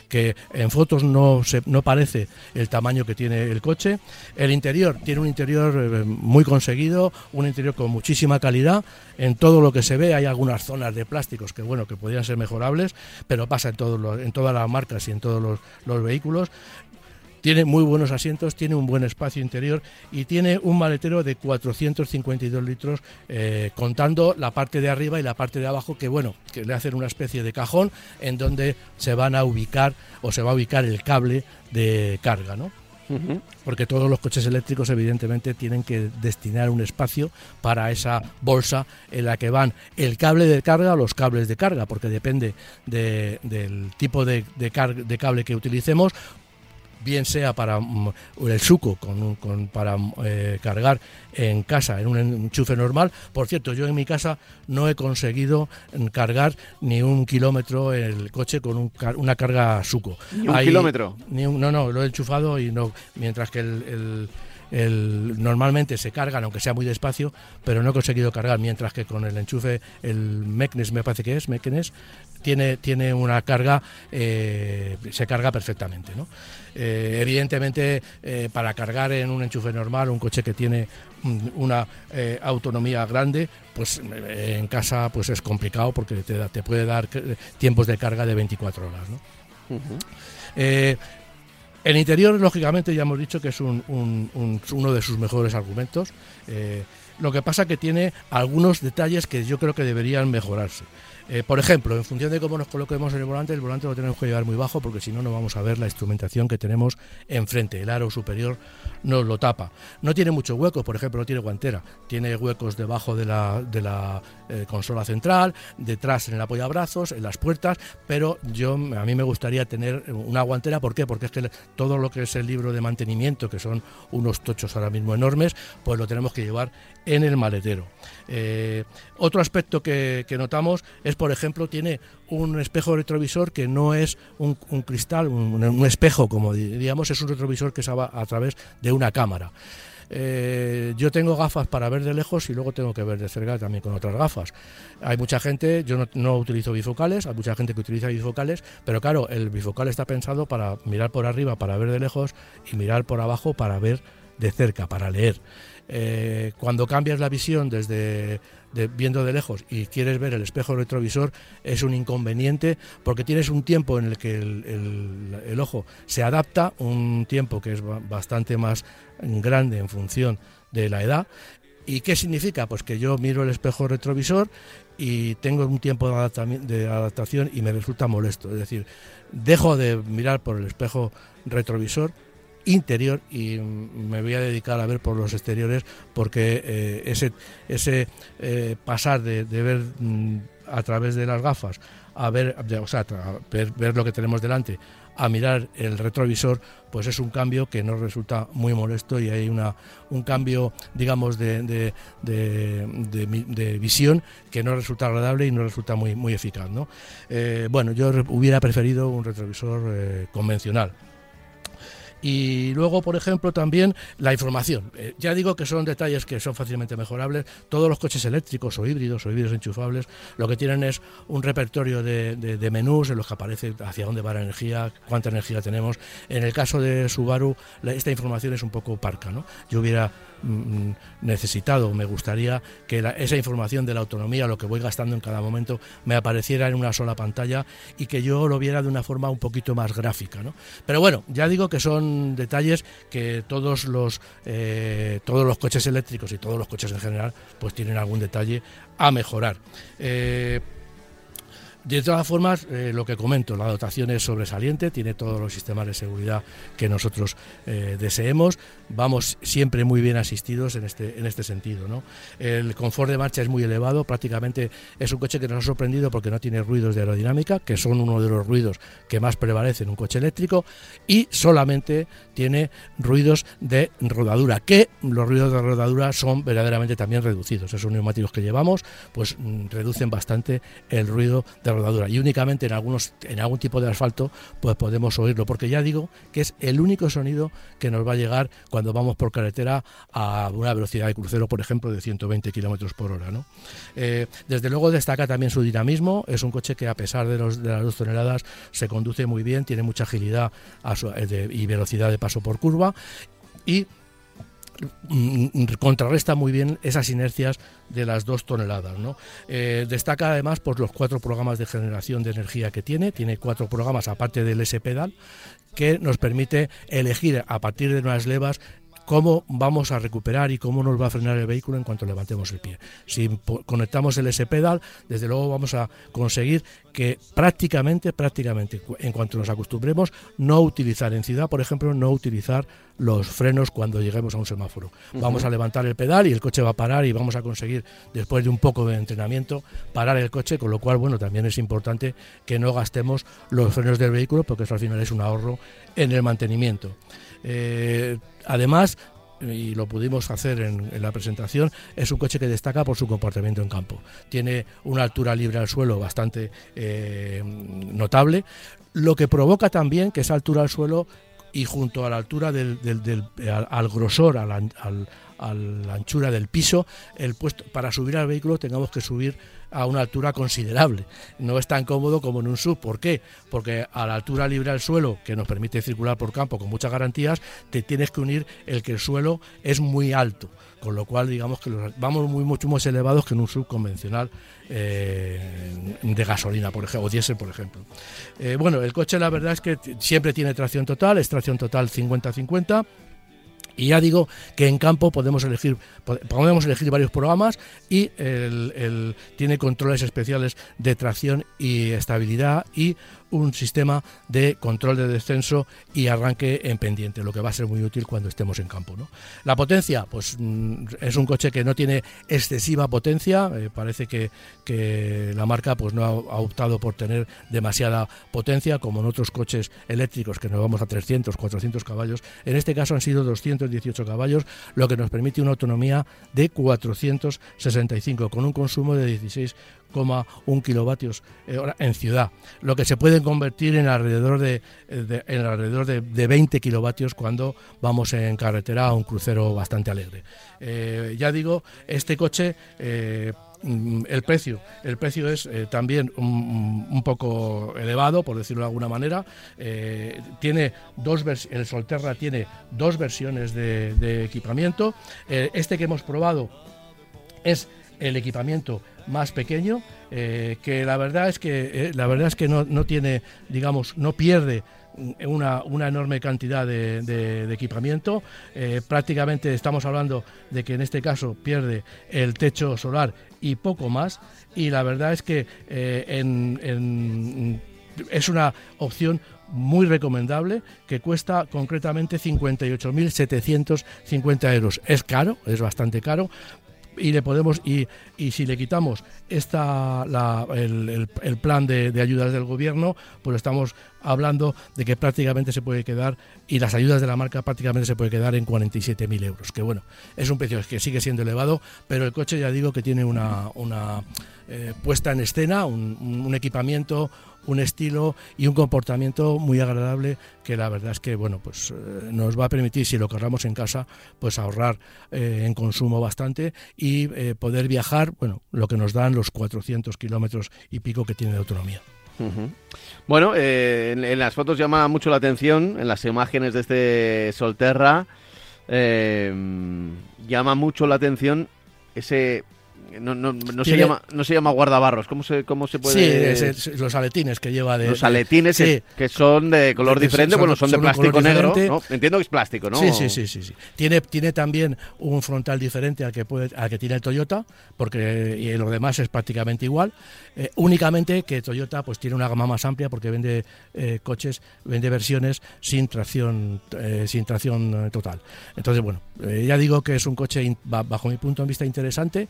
que en fotos no, se, no parece el tamaño que tiene el coche. El interior tiene un interior eh, muy conseguido, un interior con muchísima calidad. En todo lo que se ve hay algunas zonas de plásticos que bueno que podrían ser mejorables, pero pasa en, todos en todas las marcas y en todos los, los vehículos tiene muy buenos asientos, tiene un buen espacio interior y tiene un maletero de 452 litros, eh, contando la parte de arriba y la parte de abajo, que bueno, que le hacen una especie de cajón en donde se van a ubicar o se va a ubicar el cable de carga, ¿no? Porque todos los coches eléctricos evidentemente tienen que destinar un espacio para esa bolsa en la que van el cable de carga o los cables de carga, porque depende del tipo de, de cable que utilicemos, bien sea para mm, el suco con, para eh, cargar en casa en un enchufe normal. Por cierto, yo en mi casa no he conseguido cargar ni un kilómetro el coche con una carga suco. ¿Ni un kilómetro? no, no, lo he enchufado y no, mientras que el el, normalmente se cargan, aunque sea muy despacio, pero no he conseguido cargar, mientras que con el enchufe, el Meknes me parece que es, Meknes, tiene, tiene una carga, eh, se carga perfectamente. ¿no? Eh, evidentemente, eh, para cargar en un enchufe normal, un coche que tiene una autonomía grande, pues en casa pues es complicado porque te, te puede dar tiempos de carga de 24 horas. ¿no? El interior, lógicamente, ya hemos dicho que es uno de sus mejores argumentos. Eh, lo que pasa que tiene algunos detalles que yo creo que deberían mejorarse. Eh, por ejemplo, en función de cómo nos coloquemos en el volante, el volante lo tenemos que llevar muy bajo porque si no, no vamos a ver la instrumentación que tenemos enfrente. El aro superior nos lo tapa. No tiene mucho hueco, por ejemplo, no tiene guantera. Tiene huecos debajo de la, de la eh, consola central, detrás en el apoyabrazos, en las puertas, pero yo a mí me gustaría tener una guantera. ¿Por qué? Porque es que todo lo que es el libro de mantenimiento, que son unos tochos ahora mismo enormes, pues lo tenemos que llevar en el maletero. Eh, otro aspecto que, notamos es, por ejemplo, tiene un espejo retrovisor que no es un, cristal, un, espejo, como diríamos, es un retrovisor que se va a través de una cámara. Eh, yo tengo gafas para ver de lejos y luego tengo que ver de cerca también con otras gafas. Hay mucha gente, yo no, no, utilizo bifocales, hay mucha gente que utiliza bifocales, pero claro, el bifocal está pensado para mirar por arriba, para ver de lejos y mirar por abajo para ver de cerca, para leer. Eh, cuando cambias la visión desde viendo de lejos y quieres ver el espejo retrovisor es un inconveniente porque tienes un tiempo en el que el, ojo se adapta, un tiempo que es bastante más grande en función de la edad. ¿Y qué significa? Pues que yo miro el espejo retrovisor y tengo un tiempo de adaptación y me resulta molesto. Es decir, dejo de mirar por el espejo retrovisor interior y me voy a dedicar a ver por los exteriores porque eh, ese, ese eh, pasar de, ver mm, a través de las gafas a ver, o sea, ver, lo que tenemos delante a mirar el retrovisor, pues es un cambio que nos resulta muy molesto y hay una, un cambio, digamos, de, de, de, visión que no resulta agradable y no resulta muy, muy eficaz. ¿no? Eh, bueno, yo hubiera preferido un retrovisor convencional. Y luego, por ejemplo, también la información. Eh, ya digo que son detalles que son fácilmente mejorables. Todos los coches eléctricos o híbridos o híbridos enchufables lo que tienen es un repertorio de, de, menús en los que aparece hacia dónde va la energía, cuánta energía tenemos. En el caso de Subaru, esta información es un poco parca. ¿no? Yo hubiera necesitado, me gustaría que esa información de la autonomía, lo que voy gastando en cada momento, me apareciera en una sola pantalla y que yo lo viera de una forma un poquito más gráfica. ¿no? Pero bueno, ya digo que son detalles que todos los, eh, todos los coches eléctricos y todos los coches en general pues tienen algún detalle a mejorar. Eh, de todas formas, eh, lo que comento, la dotación es sobresaliente, tiene todos los sistemas de seguridad que nosotros eh, deseemos, vamos siempre muy bien asistidos en este, en este sentido. ¿no? El confort de marcha es muy elevado, prácticamente es un coche que nos ha sorprendido porque no tiene ruidos de aerodinámica, que son uno de los ruidos que más prevalecen en un coche eléctrico, y solamente tiene ruidos de rodadura, que los ruidos de rodadura son verdaderamente también reducidos. Esos neumáticos que llevamos pues mm, reducen bastante el ruido de rodadura y únicamente en algunos en algún tipo de asfalto pues podemos oírlo porque ya digo que es el único sonido que nos va a llegar cuando vamos por carretera a una velocidad de crucero por ejemplo de 120 kilómetros por hora ¿no? Eh, desde luego destaca también su dinamismo. Es un coche que a pesar de, los, de las dos toneladas se conduce muy bien tiene mucha agilidad eh, y velocidad de paso por curva. Y contrarresta muy bien esas inercias de las dos toneladas. Eh, destaca además por los cuatro programas de generación de energía que tiene, tiene cuatro programas aparte del S-Pedal que nos permite elegir a partir de unas levas cómo vamos a recuperar y cómo nos va a frenar el vehículo en cuanto levantemos el pie. Si conectamos el S-Pedal, desde luego vamos a conseguir que prácticamente, prácticamente, en cuanto nos acostumbremos, no utilizar en ciudad, por ejemplo, no utilizar los frenos cuando lleguemos a un semáforo. Vamos a levantar el pedal y el coche va a parar y vamos a conseguir, después de un poco de entrenamiento, parar el coche, con lo cual, bueno, también es importante que no gastemos los frenos del vehículo porque eso al final es un ahorro en el mantenimiento. Eh, además, y lo pudimos hacer en, la presentación, es un coche que destaca por su comportamiento en campo. Tiene una altura libre al suelo bastante eh, notable, lo que provoca también que esa altura al suelo y junto a la altura del, al, grosor, a la, anchura del piso, el puesto para subir al vehículo tengamos que subir a una altura considerable. No es tan cómodo como en un sub. ¿Por qué? Porque a la altura libre al suelo, que nos permite circular por campo con muchas garantías, te tienes que unir el que el suelo es muy alto. Con lo cual, digamos que vamos muy mucho más elevados que en un sub convencional eh, de gasolina, por ejemplo, o diésel, por ejemplo. Eh, bueno, el coche la verdad es que siempre tiene tracción total, es tracción total 50-50 y ya digo que en campo podemos elegir, podemos elegir varios programas y tiene controles especiales de tracción y estabilidad y un sistema de control de descenso y arranque en pendiente, lo que va a ser muy útil cuando estemos en campo. ¿no? La potencia, pues mm, es un coche que no tiene excesiva potencia, eh, parece que, que, la marca pues no ha, optado por tener demasiada potencia como en otros coches eléctricos que nos vamos a 300, 400 caballos, en este caso han sido 218 caballos, lo que nos permite una autonomía de 465 con un consumo de 16 1 kilovatios eh, hora en ciudad, lo que se puede convertir en alrededor de, en alrededor de, 20 kilovatios cuando vamos en carretera a un crucero bastante alegre. Eh, ya digo, este coche eh, mm, el precio el precio es también un, poco elevado por decirlo de alguna manera. Tiene dos el Solterra tiene dos versiones de, de equipamiento. Este que hemos probado es el equipamiento más pequeño, eh, que la verdad es que eh, la verdad es que no, no, tiene, digamos, no pierde una, una enorme cantidad de, equipamiento. Eh, prácticamente estamos hablando de que en este caso pierde el techo solar y poco más. Y la verdad es que es una opción muy recomendable que cuesta concretamente 58.750 euros. Es caro, es bastante caro, y le podemos y, y si le quitamos esta el, el, plan de, de, ayudas del gobierno pues estamos hablando de que prácticamente se puede quedar y las ayudas de la marca prácticamente se puede quedar en 47.000 euros que bueno es un precio que sigue siendo elevado pero el coche ya digo que tiene una, una eh, puesta en escena un, un equipamiento un estilo y un comportamiento muy agradable que la verdad es que bueno pues eh, nos va a permitir si lo cargamos en casa pues ahorrar eh, en consumo bastante y eh, poder viajar bueno lo que nos dan los 400 kilómetros y pico que tiene de autonomía. Bueno, en, las fotos llama mucho la atención, en las imágenes de este Solterra, llama mucho la atención ese no, no, no se llama no se llama guardabarros. Cómo se cómo se puede sí los aletines que lleva de los aletines que son de color diferente bueno son, de plástico negro entiendo que es plástico no sí, sí sí sí tiene tiene también un frontal diferente al que puede al que tiene el Toyota porque y lo demás es prácticamente igual. Eh, únicamente que Toyota pues tiene una gama más amplia porque vende eh, coches vende versiones sin tracción eh, sin tracción total. Entonces bueno ya digo que es un coche bajo mi punto de vista interesante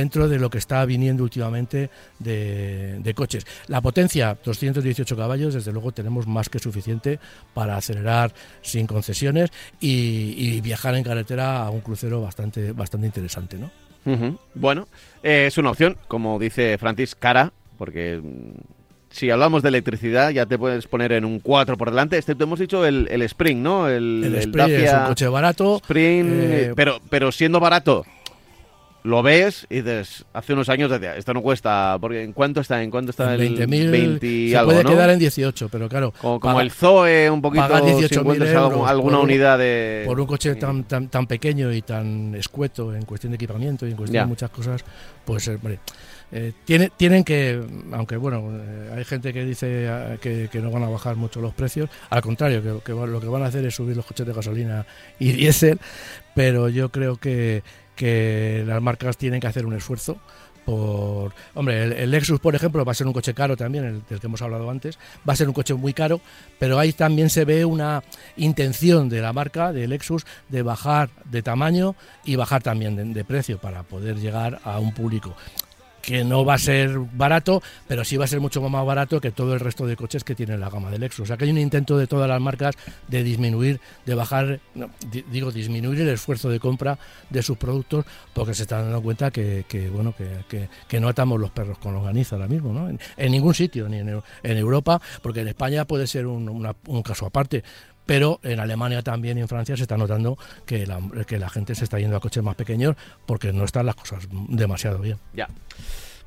dentro de lo que está viniendo últimamente de, coches. La potencia, 218 caballos, desde luego tenemos más que suficiente para acelerar sin concesiones y, viajar en carretera a un crucero bastante, bastante interesante, ¿no? Bueno, eh, es una opción, como dice Francis, cara, porque si hablamos de electricidad, ya te puedes poner en un 4 por delante, excepto hemos dicho el, el Spring, ¿no? El, El el Spring es un coche barato. Spring, eh, pero, pero siendo barato, lo ves y dices, hace unos años decía, esto no cuesta, porque ¿en cuánto está? ¿En cuánto está en el 20.000 20 y se algo, puede ¿no? quedar en 18, pero claro, Como, como paga- el Zoe, un poquito, pagar si 18.000 encuentras algo- euros alguna por un- unidad de... por un coche tan, tan, tan pequeño y tan escueto en cuestión de equipamiento y en cuestión Ya. de muchas cosas, pues eh, hombre, eh, tiene, tienen que, aunque bueno, eh, hay gente que dice ah, que, que no van a bajar mucho los precios, al contrario, que, que lo que van a hacer es subir los coches de gasolina y diésel, pero yo creo que, que las marcas tienen que hacer un esfuerzo por hombre el, Lexus por ejemplo va a ser un coche caro también el del que hemos hablado antes va a ser un coche muy caro pero ahí también se ve una intención de la marca de Lexus de bajar de tamaño y bajar también de precio para poder llegar a un público que no va a ser barato, pero sí va a ser mucho más barato que todo el resto de coches que tiene la gama de Lexus. O sea que hay un intento de todas las marcas de disminuir, de bajar, no, di- digo, disminuir el esfuerzo de compra de sus productos, porque se están dando cuenta que, bueno, que, que- no atamos los perros con longaniza ahora mismo, ¿no? En, ningún sitio, ni en, Eu- en Europa, porque en España puede ser un caso aparte. Pero en Alemania también y en Francia se está notando que la, que la gente se está yendo a coches más pequeños porque no están las cosas demasiado bien. Ya.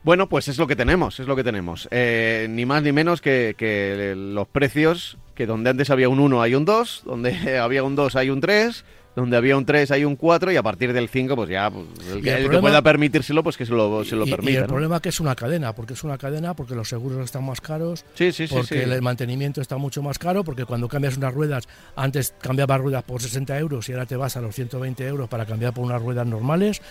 Bueno, pues es lo que tenemos, es lo que tenemos. Eh, ni más ni menos que, que los precios, que donde antes había un 1 hay un 2, donde había un 2 hay un 3, donde había un 3 hay un 4 y a partir del 5 pues ya pues, el, Y que, el el que pueda permitírselo pues que se lo, se lo y, y permita. el ¿no? problema es que es una cadena, porque es una cadena, porque los seguros están más caros, Sí, sí, sí. porque sí. el mantenimiento está mucho más caro, porque cuando cambias unas ruedas, antes cambiabas ruedas por 60 euros y ahora te vas a los 120 euros para cambiar por unas ruedas normales.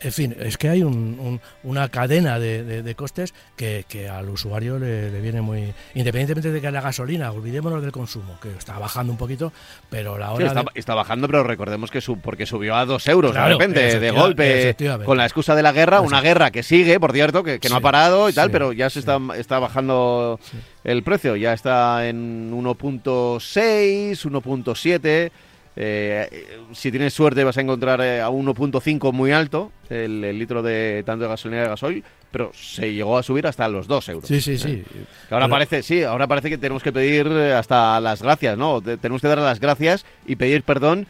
En fin, es que hay un- un- una cadena de, de- de costes que, que al usuario le, le viene muy... Independientemente de que la gasolina, olvidémonos del consumo, que está bajando un poquito, pero la Sí, hora... está, de- está bajando, pero recordemos que su, porque subió a dos euros Claro, de repente, de golpe, con la excusa de la guerra, una guerra que sigue, por cierto, que, que no ha parado y tal, sí, pero ya se está bajando el precio, ya está en 1.6, 1.7. eh, si tienes suerte vas a encontrar eh, a 1.5 muy alto el, el litro de tanto de gasolina de gasoil, pero se llegó a subir hasta los 2 euros. Sí, sí, sí. Que ahora Pero- parece, sí, ahora parece que tenemos que pedir eh, hasta las gracias, ¿no? Te- tenemos que dar las gracias y pedir perdón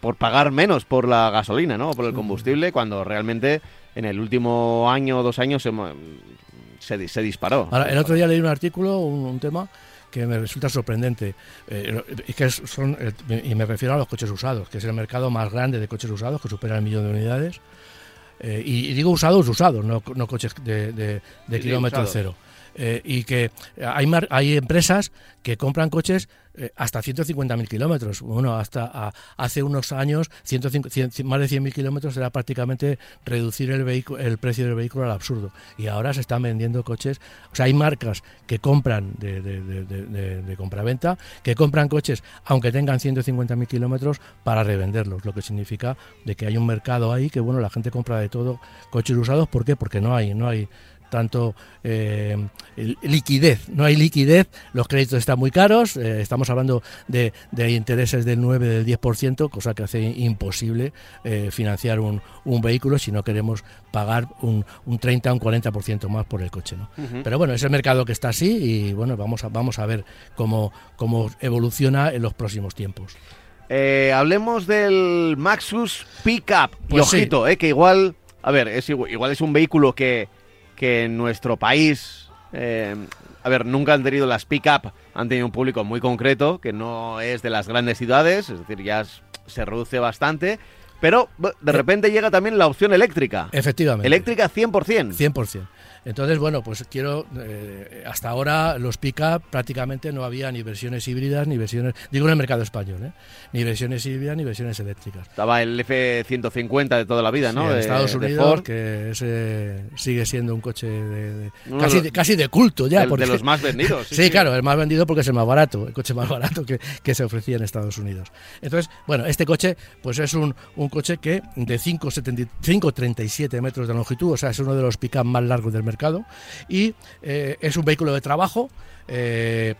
por pagar menos por la gasolina, ¿no? Por el combustible, cuando realmente en el último año o dos años se, se, se disparó. Ahora, el otro día leí un artículo, un, un tema que me resulta sorprendente. Eh, y, que son, eh, y me refiero a los coches usados, que es el mercado más grande de coches usados, que supera el millón de unidades. Eh, y, y digo usados, usados, no, no coches de, de- de kilómetro cero. Eh, y que hay, mar- hay empresas que compran coches eh, hasta 150.000 kilómetros. Bueno, hasta hace unos años 105 cien- más de 100.000 kilómetros era prácticamente reducir el, vehicu- el precio del vehículo al absurdo. Y ahora se están vendiendo coches. O sea, hay marcas que compran de- de- de compraventa, que compran coches aunque tengan 150.000 kilómetros para revenderlos, lo que significa de que hay un mercado ahí que, bueno, la gente compra de todo coches usados. ¿Por qué? Porque no hay, no hay tanto eh, liquidez. No hay liquidez, los créditos están muy caros, eh, estamos hablando de, de intereses del 9, del 10%, cosa que hace imposible eh, financiar un, un vehículo si no queremos pagar un, un 30 o un 40% más por el coche. ¿no? Pero bueno, es el mercado que está así y bueno, vamos a, vamos a ver cómo, cómo evoluciona en los próximos tiempos. Hablemos del Maxus Pickup. Pues ojito, que igual, a ver, es igual es un vehículo que, que en nuestro país, eh, a ver, nunca han tenido las Pickup, han tenido un público muy concreto, que no es de las grandes ciudades, es decir, ya se reduce bastante, pero de repente llega también la opción eléctrica. Efectivamente. Eléctrica 100%. 100%. Entonces, bueno, pues quiero, eh, hasta ahora los pick-up prácticamente no había ni versiones híbridas, ni versiones, digo en el mercado español, ¿eh? ni versiones híbridas, ni versiones eléctricas. Estaba el F-150 de toda la vida, Sí, ¿no? en De- Estados de Unidos, Ford. que ese sigue siendo un coche de, de- casi, de de, los- casi de culto ya. de- de los más vendidos, sí, Sí, sí. claro, el más vendido porque es el más barato, el coche más barato que, que se ofrecía en Estados Unidos. Entonces, bueno, este coche pues es un, un coche que de 5,70 5,37 metros de longitud, o sea, es uno de los pick más largos del mercado y eh, es un vehículo de trabajo. eh,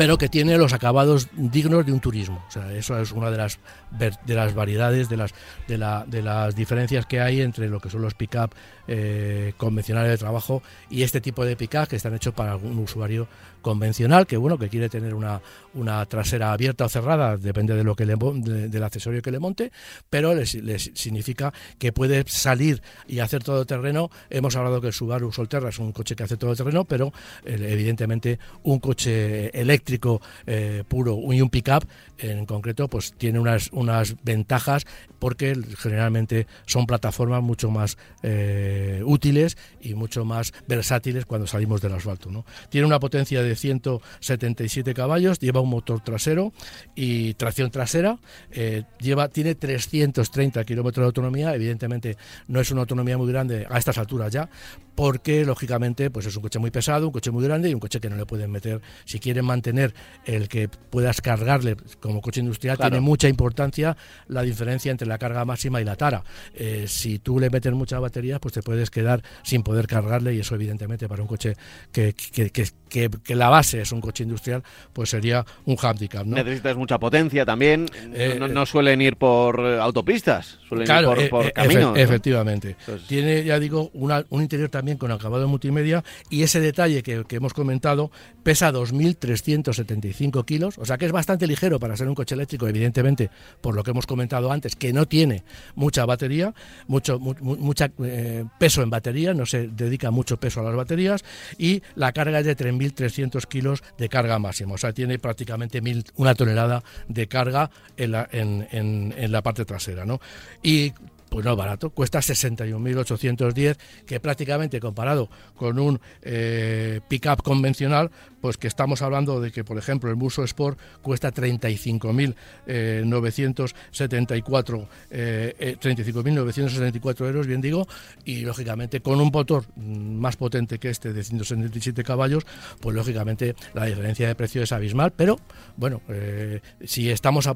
pero que tiene los acabados dignos de un turismo. O sea, eso es una de las de las variedades, de las de, la, de las diferencias que hay entre lo que son los pick-up eh, convencionales de trabajo y este tipo de pick-up que están hechos para algún usuario convencional que bueno que quiere tener una, una trasera abierta o cerrada depende de lo que le, del accesorio que le monte pero les, significa que puede salir y hacer todo terreno hemos hablado que el Subaru Solterra es un coche que hace todo terreno pero eh, evidentemente un coche eléctrico eh, puro y un pickup en concreto pues tiene unas, unas ventajas porque generalmente son plataformas mucho más eh, útiles y mucho más versátiles cuando salimos del asfalto ¿no? tiene una potencia de de 177 caballos, lleva un motor trasero y tracción trasera, eh, lleva, tiene 330 kilómetros de autonomía, evidentemente no es una autonomía muy grande a estas alturas ya, porque lógicamente pues es un coche muy pesado, un coche muy grande y un coche que no le pueden meter, si quieren mantener el que puedas cargarle como coche industrial, tiene mucha importancia la diferencia entre la carga máxima y la tara. Eh, si tú le metes mucha batería, pues te puedes quedar sin poder cargarle y eso evidentemente para un coche que, que, que, que, la base es un coche industrial, pues sería un handicap. ¿no? Necesitas mucha potencia también, eh, no, suelen ir por autopistas, suelen ir por, caminos. Efectivamente. Tiene, ya digo, un interior también con acabado multimedia y ese detalle que, hemos comentado pesa 2.375 kilos, o sea que es bastante ligero para ser un coche eléctrico, evidentemente, por lo que hemos comentado antes, que no tiene mucha batería, mucho mucha eh, peso en batería, no se dedica mucho peso a las baterías y la carga es de 3.300 kilos de carga máxima, o sea, tiene prácticamente mil, una tonelada de carga en la, en, en, en la parte trasera, ¿no? Y pues no es barato, cuesta 61.810, que prácticamente comparado con un eh, pick-up convencional, pues que estamos hablando de que, por ejemplo, el Muso Sport cuesta 35.974 eh, 35.974 eh, euros, bien digo, y lógicamente con un motor más potente que este de 177 caballos, pues lógicamente la diferencia de precio es abismal, pero bueno, eh, si estamos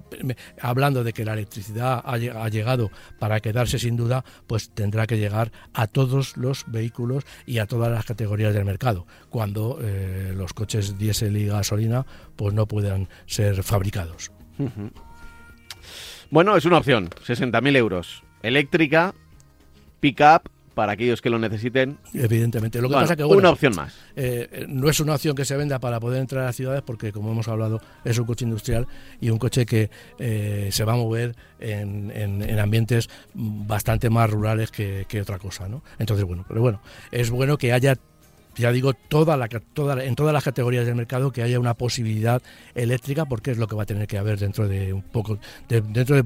hablando de que la electricidad ha, ha llegado para sin duda, pues tendrá que llegar a todos los vehículos y a todas las categorías del mercado, cuando los coches diésel y gasolina pues no puedan ser fabricados. Bueno, es una opción, 60.000 euros. Eléctrica, pick-up, para aquellos que lo necesiten. Evidentemente. Lo que pasa que, una opción más. Eh, no es una opción que se venda para poder entrar a las ciudades porque, como hemos hablado, es un coche industrial y un coche que eh, se va a mover en, en, ambientes bastante más rurales que, que, otra cosa. ¿no? Entonces, bueno, pero bueno, es bueno que haya ya digo, toda la, toda, en todas las categorías del mercado que haya una posibilidad eléctrica, porque es lo que va a tener que haber dentro de un poco, dentro de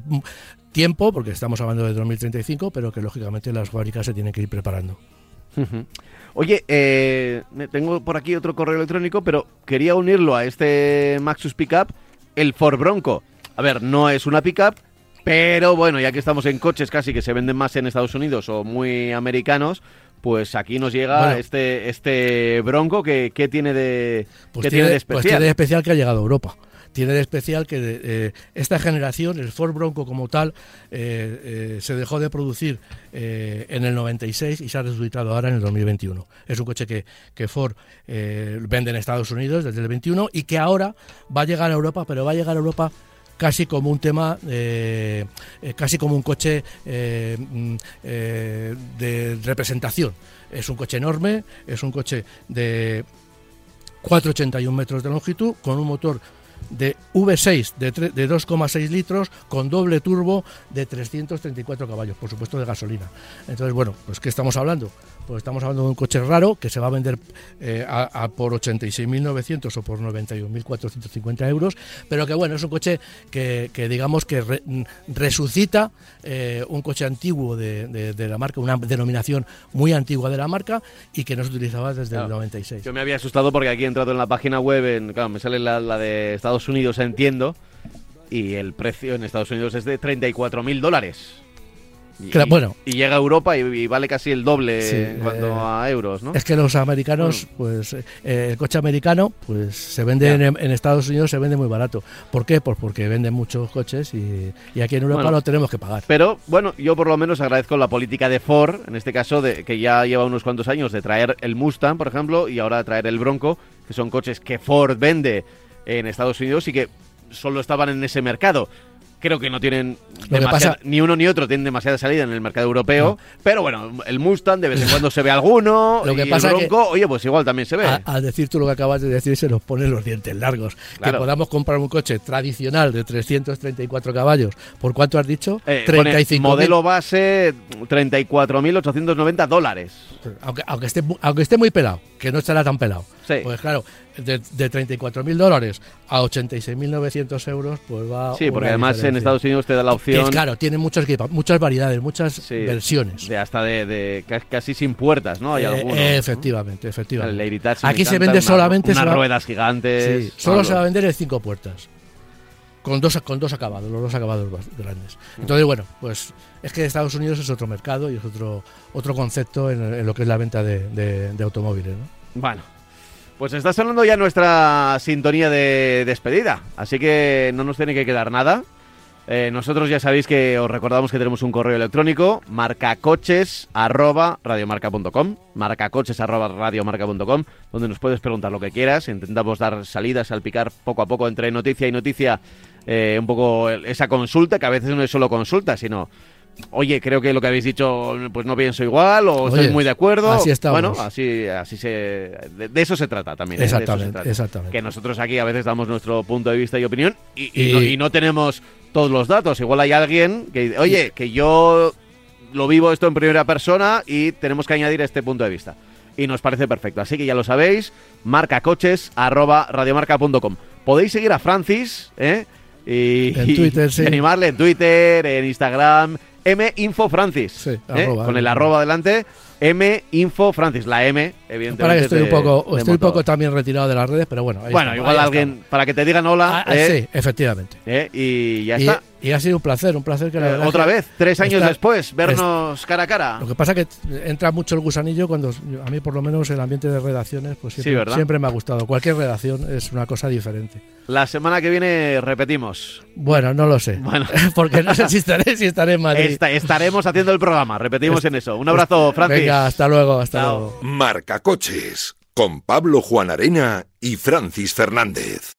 tiempo, porque estamos hablando de 2035, pero que lógicamente las fábricas se tienen que ir preparando. Oye, eh, tengo por aquí otro correo electrónico, pero quería unirlo a este Maxus Pickup, el Ford Bronco. A ver, no es una pickup, pero bueno, ya que estamos en coches casi que se venden más en Estados Unidos o muy americanos, pues aquí nos llega este este Bronco que, tiene de pues tiene, de especial. Pues tiene de especial que ha llegado a Europa. Tiene de especial que eh, esta generación, el Ford Bronco como tal, eh, eh, se dejó de producir en el 96 y se ha resucitado ahora en el 2021. Es un coche que, que Ford vende en Estados Unidos desde el 21 y que ahora va a llegar a Europa, pero va a llegar a Europa casi como un tema, eh, eh, casi como un coche eh, mm, de representación. Es un coche enorme, es un coche de 4,81 metros de longitud, con un motor de V6 de, de 2,6 litros con doble turbo de 334 caballos, por supuesto de gasolina. Entonces, bueno, pues ¿qué estamos hablando? Pues estamos hablando de un coche raro que se va a vender eh, a, por 86.900 o por 91.450 euros, pero que bueno, es un coche que, digamos que resucita eh, un coche antiguo de, la marca, una denominación muy antigua de la marca y que no se utilizaba desde el 96. Yo me había asustado porque aquí he entrado en la página web, en, claro, me sale la, la de Estados Unidos, entiendo, y el precio en Estados Unidos es de 34 mil dólares. Y, bueno, y llega a Europa y, vale casi el doble en cuanto eh, a euros, ¿no? Es que los americanos, pues eh, el coche americano, pues se vende en, Estados Unidos se vende muy barato. ¿Por qué? Pues porque venden muchos coches y, aquí en Europa no tenemos que pagar. Pero bueno, yo por lo menos agradezco la política de Ford, en este caso, de que ya lleva unos cuantos años de traer el Mustang, por ejemplo, y ahora traer el Bronco, que son coches que Ford vende en Estados Unidos y que solo estaban en ese mercado. Creo que no tienen que pasa- ni uno ni otro tienen demasiada salida en el mercado europeo, pero bueno, el Mustang de vez en cuando se ve alguno Lo que y pasa el que- oye, pues igual también se ve. Al decir tú lo que acabas de decir, se nos ponen los dientes largos. Claro. Que podamos comprar un coche tradicional de 334 caballos. ¿Por cuánto has dicho? Eh, pone 35 modelo base 34.890 dólares. aunque, aunque, esté, aunque esté muy pelado, que no estará tan pelado. Sí. Pues claro, de, de 34.000 dólares a 86.900 euros, pues va. Sí, porque además en diferencia. Estados Unidos te da la Que opción es, claro, tiene equipa- muchas variedades, muchas sí, versiones. de hasta de, de ca- casi sin puertas, ¿no? Hay Eh, algunos. ¿no? efectivamente, El efectivamente. Aquí se vende solamente. Unas ruedas gigantes. Sí, solo se va a vender en cinco puertas. Con dos, con dos acabados, los dos acabados grandes. Mm. Entonces, bueno, pues es que Estados Unidos es otro mercado y es otro otro concepto en, en lo que es la venta de, de- de automóviles. ¿no? Bueno, pues está sonando ya nuestra sintonía de despedida, así que no nos tiene que quedar nada. Eh, nosotros ya sabéis que os recordamos que tenemos un correo electrónico, marcacoches arroba donde nos puedes preguntar lo que quieras. Intentamos dar salidas, salpicar poco a poco entre noticia y noticia eh, un poco esa consulta, que a veces no es solo consulta, sino oye, creo que lo que habéis dicho, pues no pienso igual, o estoy muy de acuerdo. así estamos. Bueno, así, así se. De, de eso se trata también. ¿eh? De eso se Exactamente, trata. exactamente. Que nosotros aquí a veces damos nuestro punto de vista y opinión y, y Y- no, y no tenemos todos los datos. Igual hay alguien que dice, oye, que yo lo vivo esto en primera persona y tenemos que añadir este punto de vista. Y nos parece perfecto. Así que ya lo sabéis, marcacoches arroba radiomarca.com. Podéis seguir a Francis, ¿eh? Y, En Twitter, sí. animarle en Twitter, en Instagram, minfofrancis. Sí, ¿eh? arroba, Con el arroba. arroba delante, minfofrancis. La M, evidentemente. Para que es estoy de- un poco, estoy un poco también retirado de las redes, pero bueno. ahí Bueno, estamos, igual ahí alguien, estamos. para que te digan hola, Ah, ¿eh? Sí, efectivamente. ¿eh? y ya Y, está. Y ha sido un placer, un placer que la Eh, verdad otra que vez, tres años está- después, vernos cara a cara. Lo que pasa es que entra mucho el gusanillo cuando a mí por lo menos el ambiente de redacciones pues siempre, siempre me ha gustado. Cualquier redacción es una cosa diferente. La semana que viene repetimos. Bueno, no lo sé. Bueno. Porque no sé si estaré, si estaré en Madrid. Esta- estaremos haciendo el programa, repetimos en eso. Un abrazo, Francis. Venga, hasta luego, hasta Chao. luego. Marca Coches con Pablo Juan Arena y Francis Fernández.